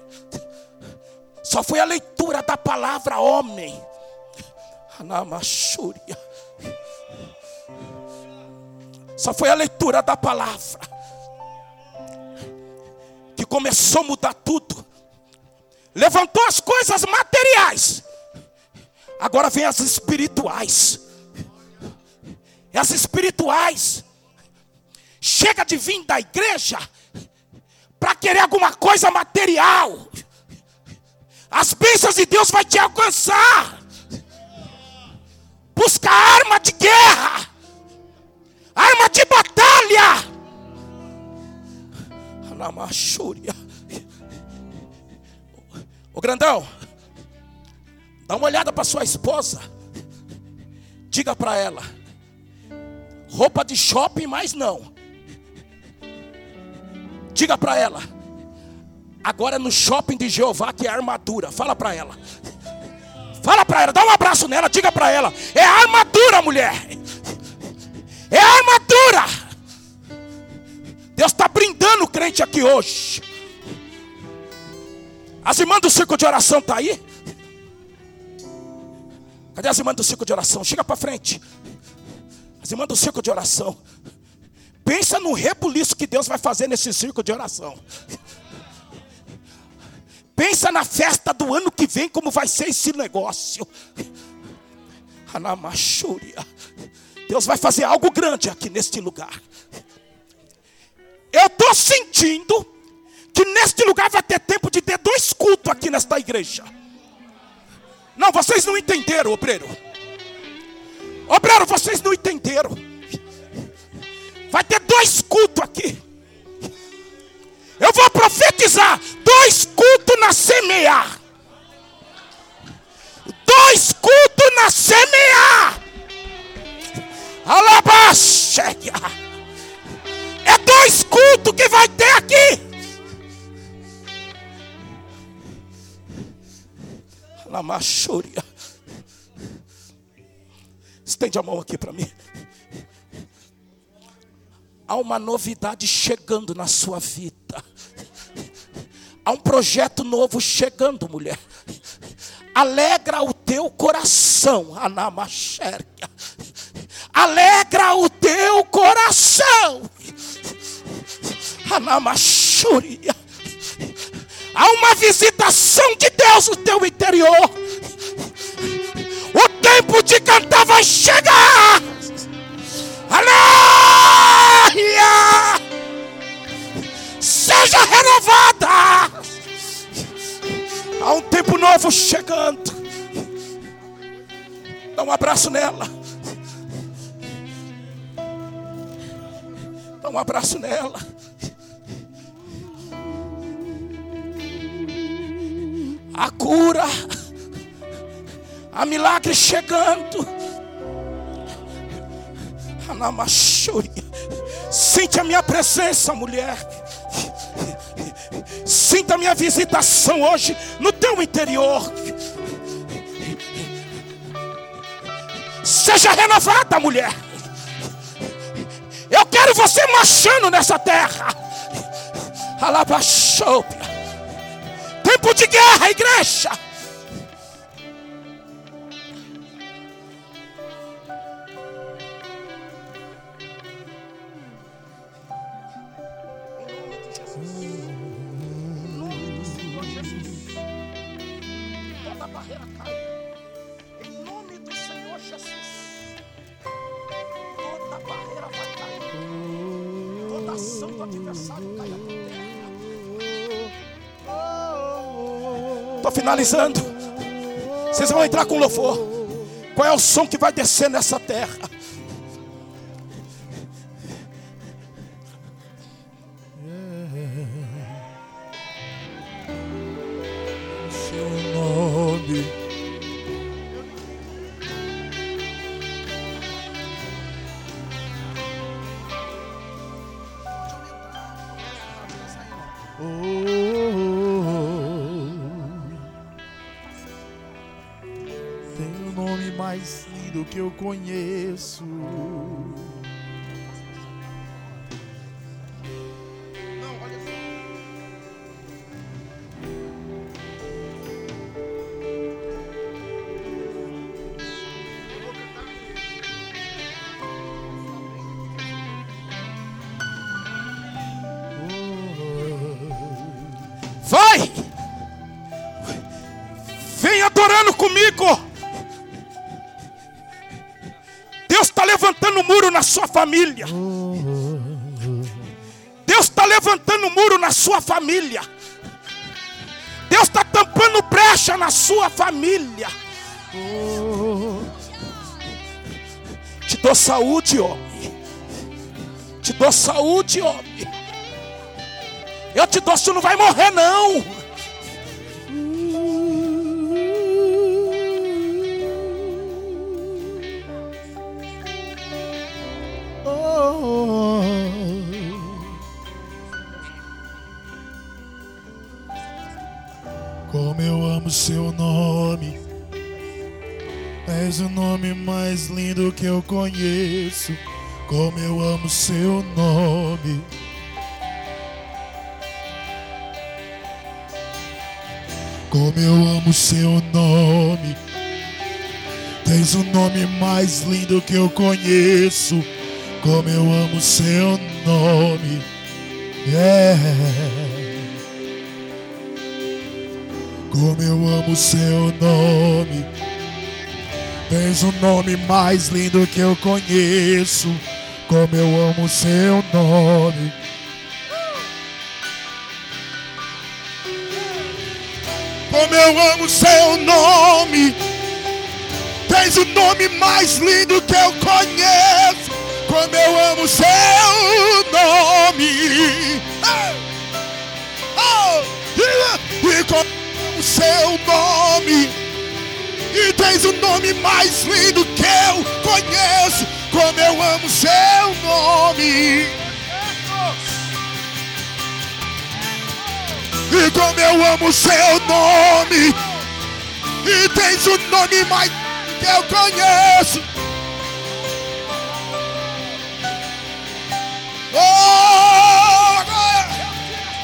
Só foi a leitura da palavra, homem. Anamachúria. Só foi a leitura da palavra que começou a mudar tudo. Levantou as coisas materiais. Agora vem as espirituais. E as espirituais. Chega de vir da igreja para querer alguma coisa material. As bênçãos de Deus vai te alcançar. Busca arma de guerra. Arma de batalha. Na machúria. Ô grandão, dá uma olhada para sua esposa. Diga para ela: roupa de shopping, mas não. Diga para ela: agora é no shopping de Jeová que é armadura. Fala para ela. Fala para ela, dá um abraço nela, diga para ela: é armadura, mulher. É armadura. Deus está brindando o crente aqui hoje. As irmãs do círculo de oração estão tá aí? Cadê as irmãs do círculo de oração? Chega para frente. As irmãs do círculo de oração. Pensa no rebuliço que Deus vai fazer nesse círculo de oração. Pensa na festa do ano que vem, como vai ser esse negócio. Anamachúria. Deus vai fazer algo grande aqui neste lugar. Eu estou sentindo que neste lugar vai ter tempo de ter dois cultos aqui nesta igreja. Não, vocês não entenderam, obreiro. Obreiro, vocês não entenderam. Vai ter dois cultos aqui. Eu vou profetizar dois na semear. Dois cultos na semear. Alabaxéia. É dois cultos que vai ter aqui. Lamachúria. Estende a mão aqui para mim. Há uma novidade chegando na sua vida. Há um projeto novo chegando, mulher. Alegra o teu coração, Anamachérquia. Alegra o teu coração. Anamachúria. Há uma visitação de Deus no teu interior. O tempo de cantar vai chegar. Aleluia! Seja renovada. Há um tempo novo chegando. Dá um abraço nela. Dá um abraço nela. A cura. A milagre chegando. Anamachúria. Sente a minha presença, mulher. Sinta minha visitação hoje no teu interior. Seja renovada, mulher. Eu quero você marchando nessa terra. Alabachou. Tempo de guerra, igreja. Finalizando. Vocês vão entrar com louvor. Qual é o som que vai descer nessa terra? Conheço. Família. Deus está levantando muro na sua família. Deus está tampando brecha na sua família. Te dou saúde, homem. Te dou saúde, homem. Eu te dou, você não vai morrer, não. Amo seu nome. És o nome mais lindo que eu conheço. Como eu amo seu nome. Como eu amo seu nome. Tens o nome mais lindo que eu conheço. Como eu amo seu nome. Yeah. Como eu amo seu nome. Tens o nome mais lindo que eu conheço. Como eu amo seu nome. Como eu amo seu nome. Tens o nome mais lindo que eu conheço. Como eu amo seu nome. Seu nome. E tens o nome mais lindo que eu conheço. Como eu amo seu nome. E como eu amo seu nome. E tens o nome mais que eu conheço. Oh,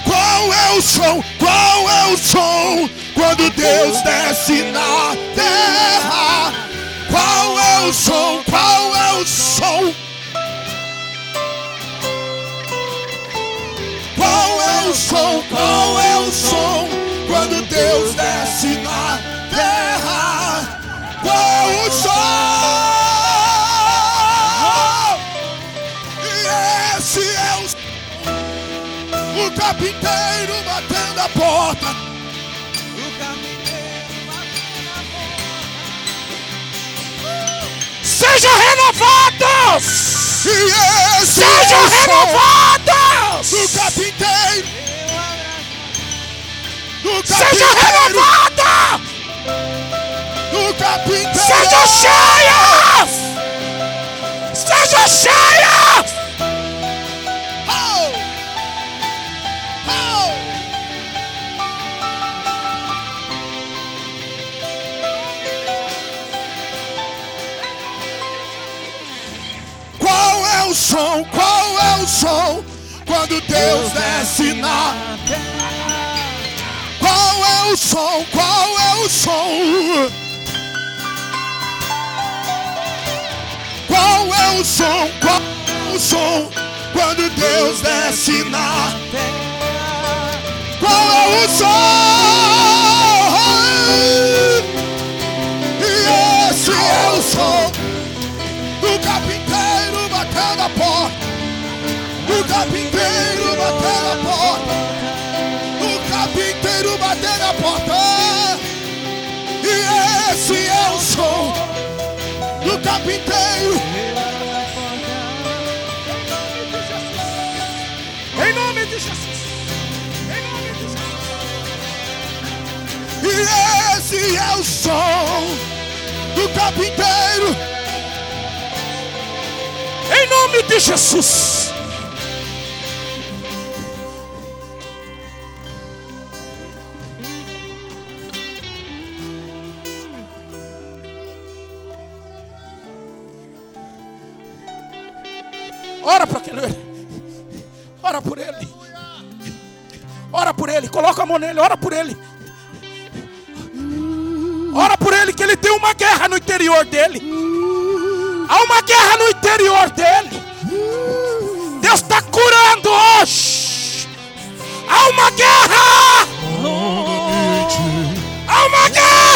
qual é o som? Qual é o som? Quando Deus desce na terra. Qual é o som? Qual é o som? Qual é o som? Qual é o som? Quando Deus desce na terra. Qual é o som? E esse é o. O carpinteiro batendo a porta. Renovados! Sejam renovados! do carpinteiro. Do Sejam carpinteiro. renovados! Do carpinteiro. Sejam cheias! Sejam cheias! Som? Qual é o som? Quando Deus desce na Qual é o som? Qual é o som? Qual é o som? Qual é o som? Quando Deus desce na Qual é o som? E esse é o som do carpinteiro batendo a porta. Do carpinteiro batendo a porta. Do carpinteiro batendo a porta. E esse é o som do carpinteiro. Em nome de Jesus! Em nome de Jesus! E esse é o som do carpinteiro em nome de Jesus. Ora para ele. Ora por ele. Ora por ele. Coloca a mão nele. Ora por ele. Ora por ele que ele tem uma guerra no interior dele. Há uma guerra no interior dele. Deus está curando hoje. Há uma guerra. Há uma guerra.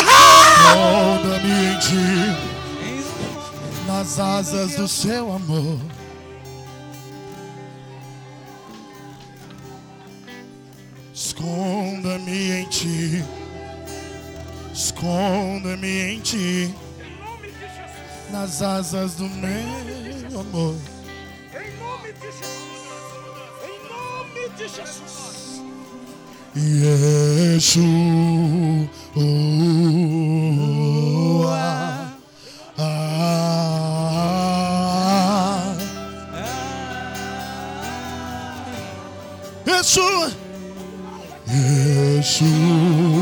Nas asas do seu amor. Esconda-me em ti. Esconda-me em ti nas asas do meu amor. Em nome de Jesus. Em nome de Jesus. Yeshua. Ah, ah, ah. Yeshua. Yeshua.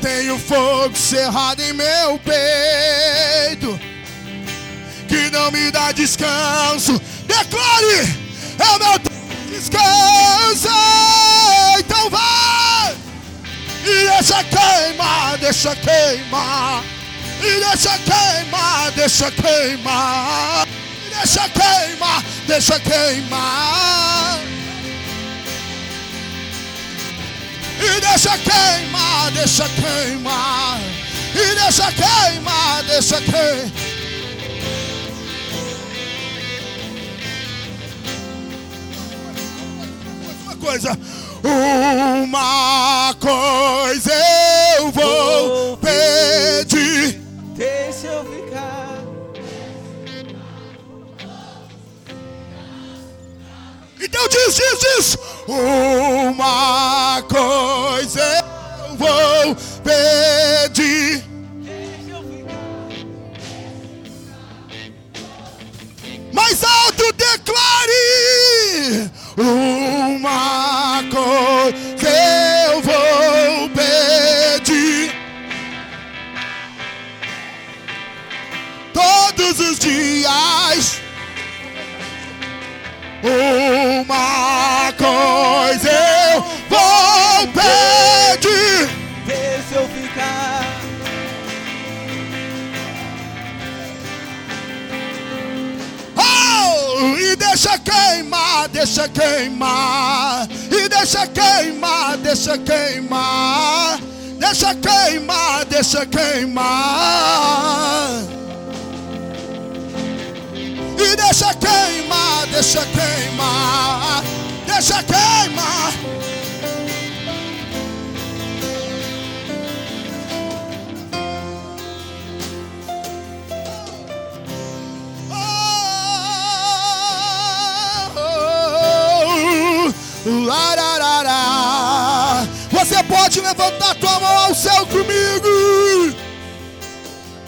Tenho fogo cerrado em meu peito que não me dá descanso. Declare, é meu descanso. Então vai e deixa queimar, deixa queimar. E deixa queimar, deixa queimar. E deixa queimar, deixa queimar. E deixa queimar, deixa queimar. E deixa queimar, deixa queimar. Uma coisa, uma coisa eu vou pedir. Deixa eu ficar. Então diz, diz, diz. Uma coisa eu vou pedir. Mais alto declare. Uma coisa eu vou pedir. Todos os dias. Uma coisa queimar, deixa queimar, e deixa queimar, deixa queimar, deixa queimar, deixa queimar. E deixa queimar, deixa queimar, deixa queimar. Lararara. Você pode levantar tua mão ao céu comigo.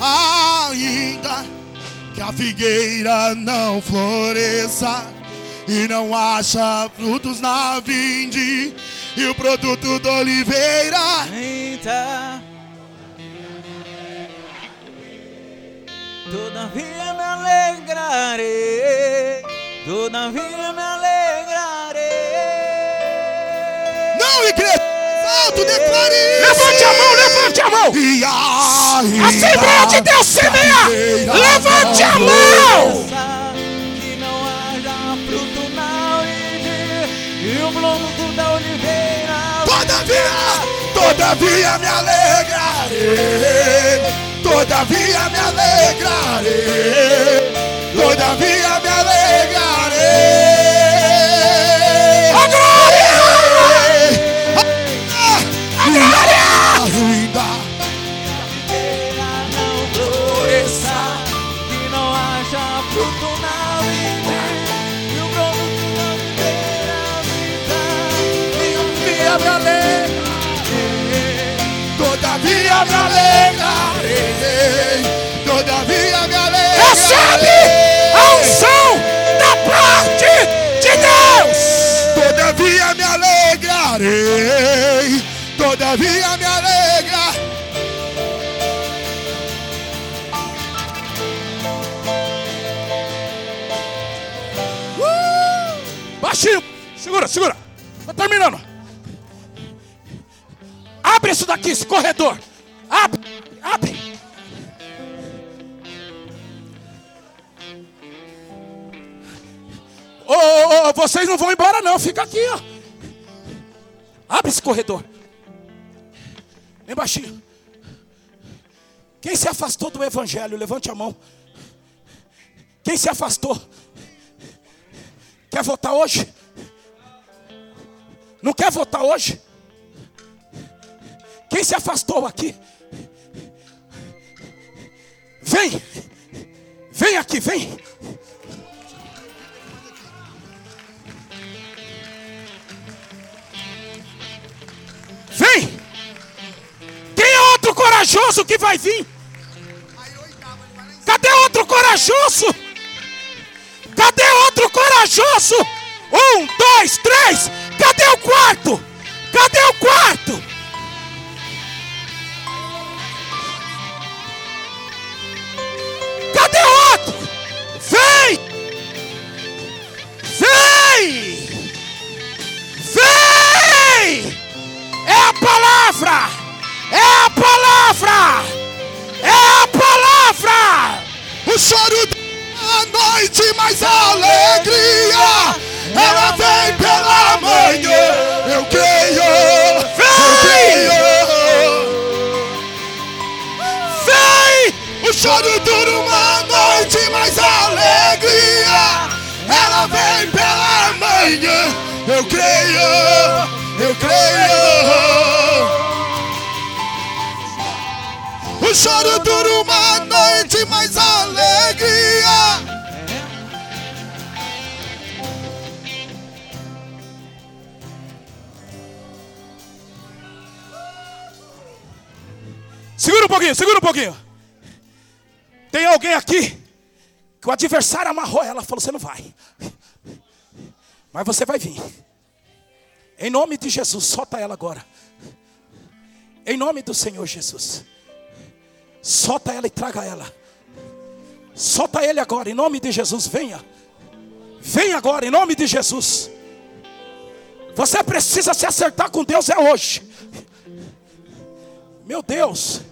Ainda que a figueira não floresça e não haja frutos na vinde e o produto da oliveira Eita. Todavia me alegrarei. Todavia me alegrarei. Não, igreja! Alto, declare isso! Levante a mão, levante a mão! Assembleia de Deus, semeia! Levante a mão! Que não haja fruto na e o fruto da oliveira. Todavia, todavia me alegrarei. Todavia me alegrarei. Todavia me alegrarei. Me alegrarei. Todavia me alegrarei. Recebe a unção da parte de Deus. Todavia me alegrarei. Todavia me alegra. Baixinho. Segura, segura. Tô terminando. Abre isso daqui, esse corredor. Abre. Ô, ô, ô, vocês não vão embora não, fica aqui, ó. Abre esse corredor. Bem baixinho. Quem se afastou do evangelho, levante a mão. Quem se afastou? Quer votar hoje? Não quer votar hoje? Quem se afastou aqui? Vem! Vem aqui, vem! Vem! Quem é outro corajoso que vai vir? Cadê outro corajoso? Cadê outro corajoso? Um, dois, três. Cadê o quarto? Cadê o quarto? Palavra! É a palavra! É a palavra! O choro da noite, mas a alegria ela vem O choro dura uma noite, mas a alegria. Segura um pouquinho, segura um pouquinho. Tem alguém aqui que o adversário amarrou ela, falou: você não vai. Mas você vai vir. Em nome de Jesus, solta ela agora. Em nome do Senhor Jesus. Solta ela e traga ela. Solta ele agora, em nome de Jesus, venha. Venha agora, em nome de Jesus. Você precisa se acertar com Deus é hoje. Meu Deus.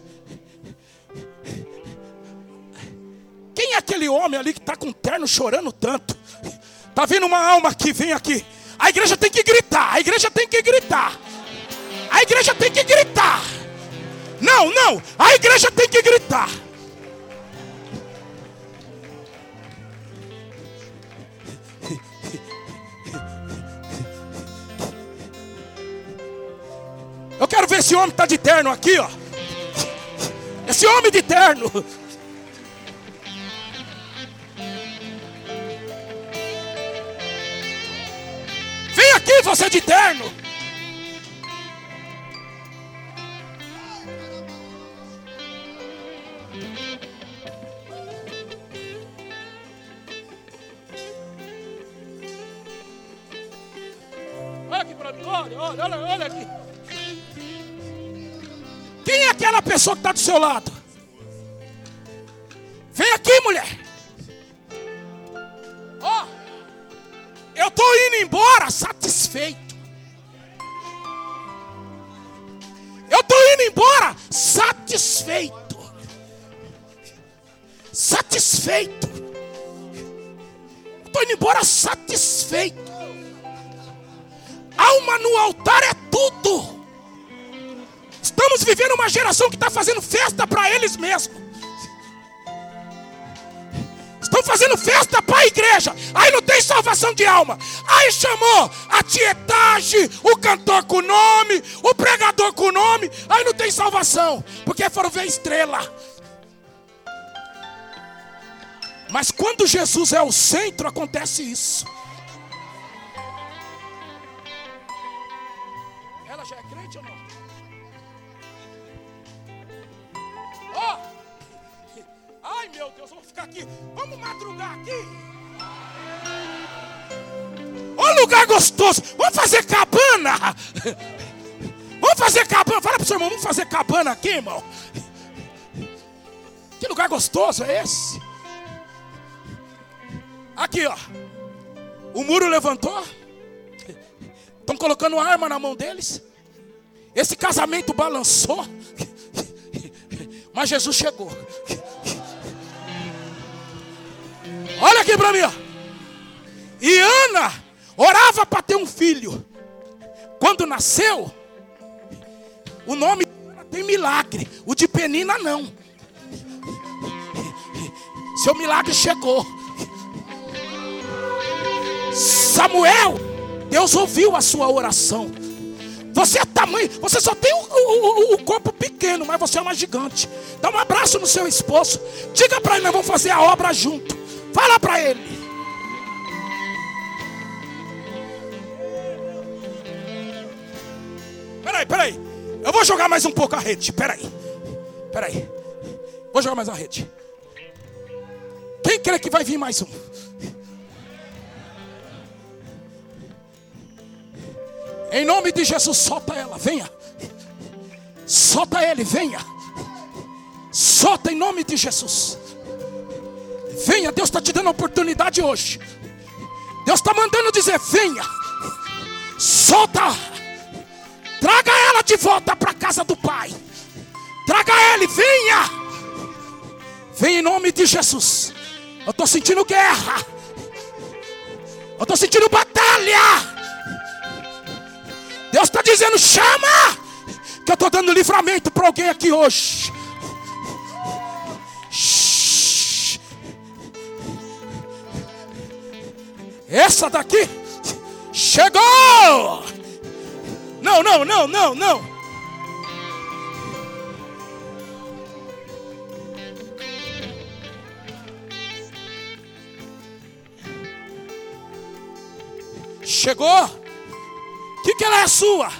Quem é aquele homem ali que está com terno chorando tanto? Tá vindo uma alma aqui, vem aqui. A igreja tem que gritar, a igreja tem que gritar. A igreja tem que gritar. Não, não, a igreja tem que gritar. Eu quero ver esse homem está de terno aqui, ó. Esse homem de terno. Vem aqui, você de terno. Olha olha, olha, aqui. Quem é aquela pessoa que está do seu lado? Vem aqui, mulher. Ó, eu estou indo embora satisfeito. Eu estou indo embora satisfeito. Satisfeito. Estou indo embora satisfeito. Alma no altar é tudo. Estamos vivendo uma geração que está fazendo festa para eles mesmos. Estão fazendo festa para a igreja. Aí não tem salvação de alma. Aí chamou a tietagem, o cantor com nome, o pregador com nome. Aí não tem salvação. Porque foram ver estrela. Mas quando Jesus é o centro, acontece isso. Ficar aqui. Vamos madrugar aqui. Ô lugar gostoso. Vamos fazer cabana. Vamos fazer cabana. Fala pro seu irmão, vamos fazer cabana aqui, irmão. Que lugar gostoso é esse? Aqui, ó. O muro levantou. Estão colocando arma na mão deles. Esse casamento balançou. Mas Jesus chegou. Olha aqui para mim. Ó. E Ana orava para ter um filho. Quando nasceu, o nome tem milagre. O de Penina não. Seu milagre chegou. Samuel, Deus ouviu a sua oração. Você é tamanho, você só tem o, o, o, corpo pequeno, mas você é uma gigante. Dá um abraço no seu esposo. Diga para ele, nós vamos fazer a obra junto. Fala para ele. Peraí, peraí. Eu vou jogar mais um pouco a rede. Peraí. Peraí. Vou jogar mais uma rede. Quem crê que vai vir mais um? Em nome de Jesus, solta ela, venha. Solta ele, venha. Solta em nome de Jesus. Venha, Deus está te dando a oportunidade hoje. Deus está mandando dizer: venha. Solta. Traga ela de volta para a casa do Pai. Traga ele, venha. Venha em nome de Jesus. Eu estou sentindo guerra. Eu estou sentindo batalha. Deus está dizendo: chama, que eu estou dando livramento para alguém aqui hoje. Essa daqui chegou. Não, não, não, não, não. Chegou que, que ela é sua?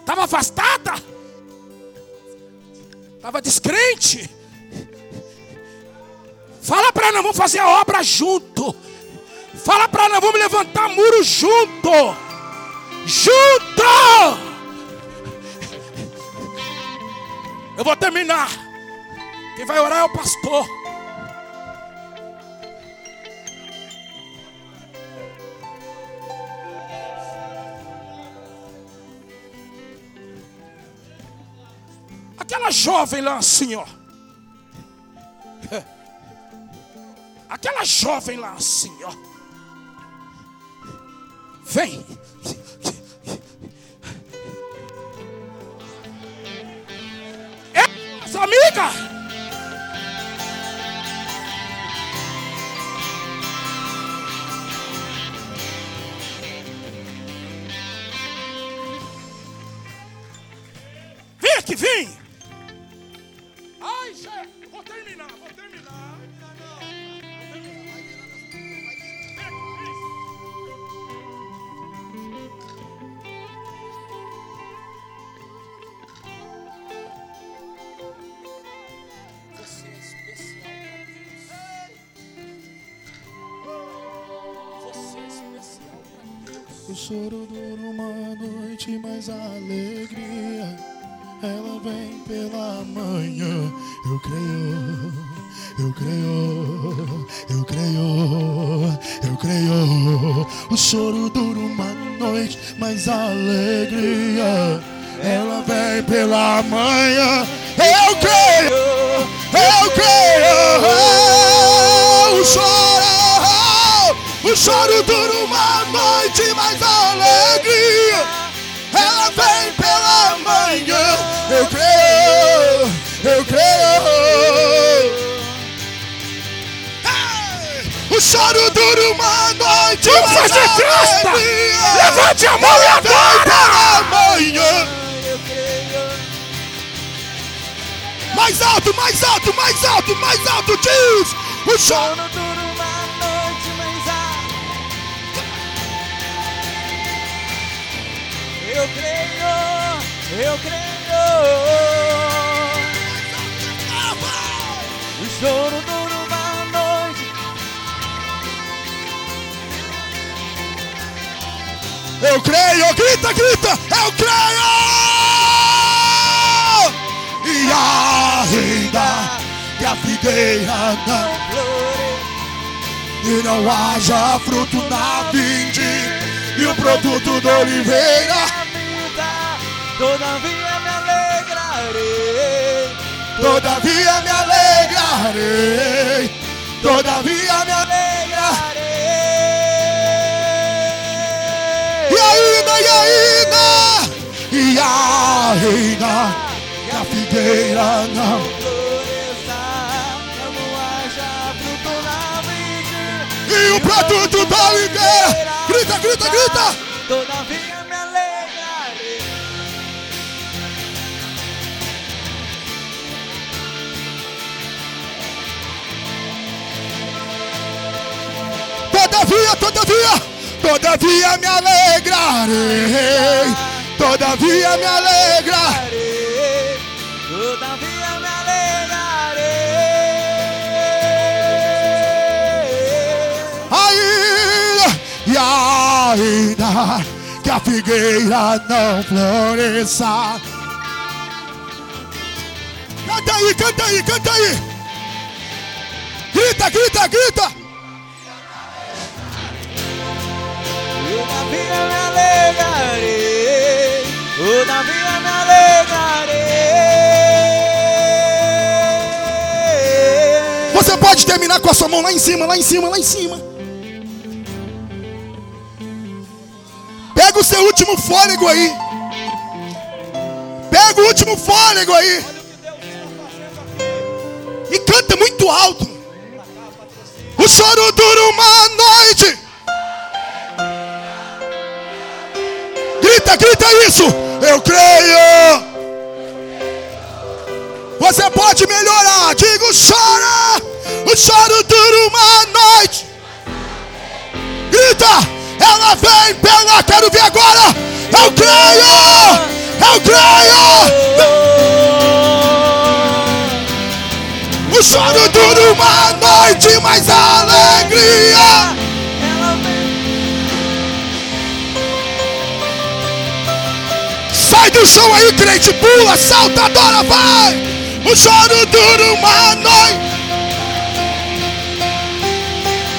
Estava afastada? Estava descrente? Fala para ela, vamos fazer a obra junto. Fala para ela, vamos levantar muro junto. Junto! Eu vou terminar. Quem vai orar é o pastor. Aquela jovem lá assim, ó. Aquela jovem lá assim, ó. Vem. Essa amiga. Vem aqui, vem. Choro dura uma noite, mas a alegria ela vem pela manhã. Eu creio, eu creio, eu creio, eu creio. O choro dura uma noite, mas a alegria ela vem pela manhã. Eu creio, eu creio. O choro, o choro dura uma a alegria ela vem pela manhã. Eu creio, eu creio. Ei! O choro dura uma noite, Vamos fazer festa! Levante a mão e vem adora! manhã. Mais alto, mais alto, mais alto, mais alto, diz! O choro dura Eu creio, eu creio. O choro dura uma noite. Eu creio, grita, grita. Eu creio. E ainda que a figueira não floresça e não haja fruto na vinte e o produto da oliveira Todavia me alegrarei. todavia me alegrarei, todavia me alegrarei. E ainda, e ainda, e ainda que a figueira não e o produto da oliveira. Grita, grita, grita. Todavia Todavia, todavia, todavia me alegrarei. Todavia me alegrarei. Todavia me alegrarei. Ainda e ainda que a figueira não floresça. Canta aí, canta aí, canta aí. Grita, grita, grita. Todavia me alegrarei. Todavia me alegrarei. Você pode terminar com a sua mão lá em cima, lá em cima, lá em cima. Pega o seu último fôlego aí. Pega o último fôlego aí. E canta muito alto. O choro dura uma noite. Grita, grita isso. Eu creio. Você pode melhorar. Digo, chora. O choro dura uma noite. Grita. Ela vem pela. Quero ver agora. Eu creio. Eu creio. O choro dura uma noite, mas alegria. Do chão aí, crente. Pula, salta, adora, vai. O choro dura uma noite.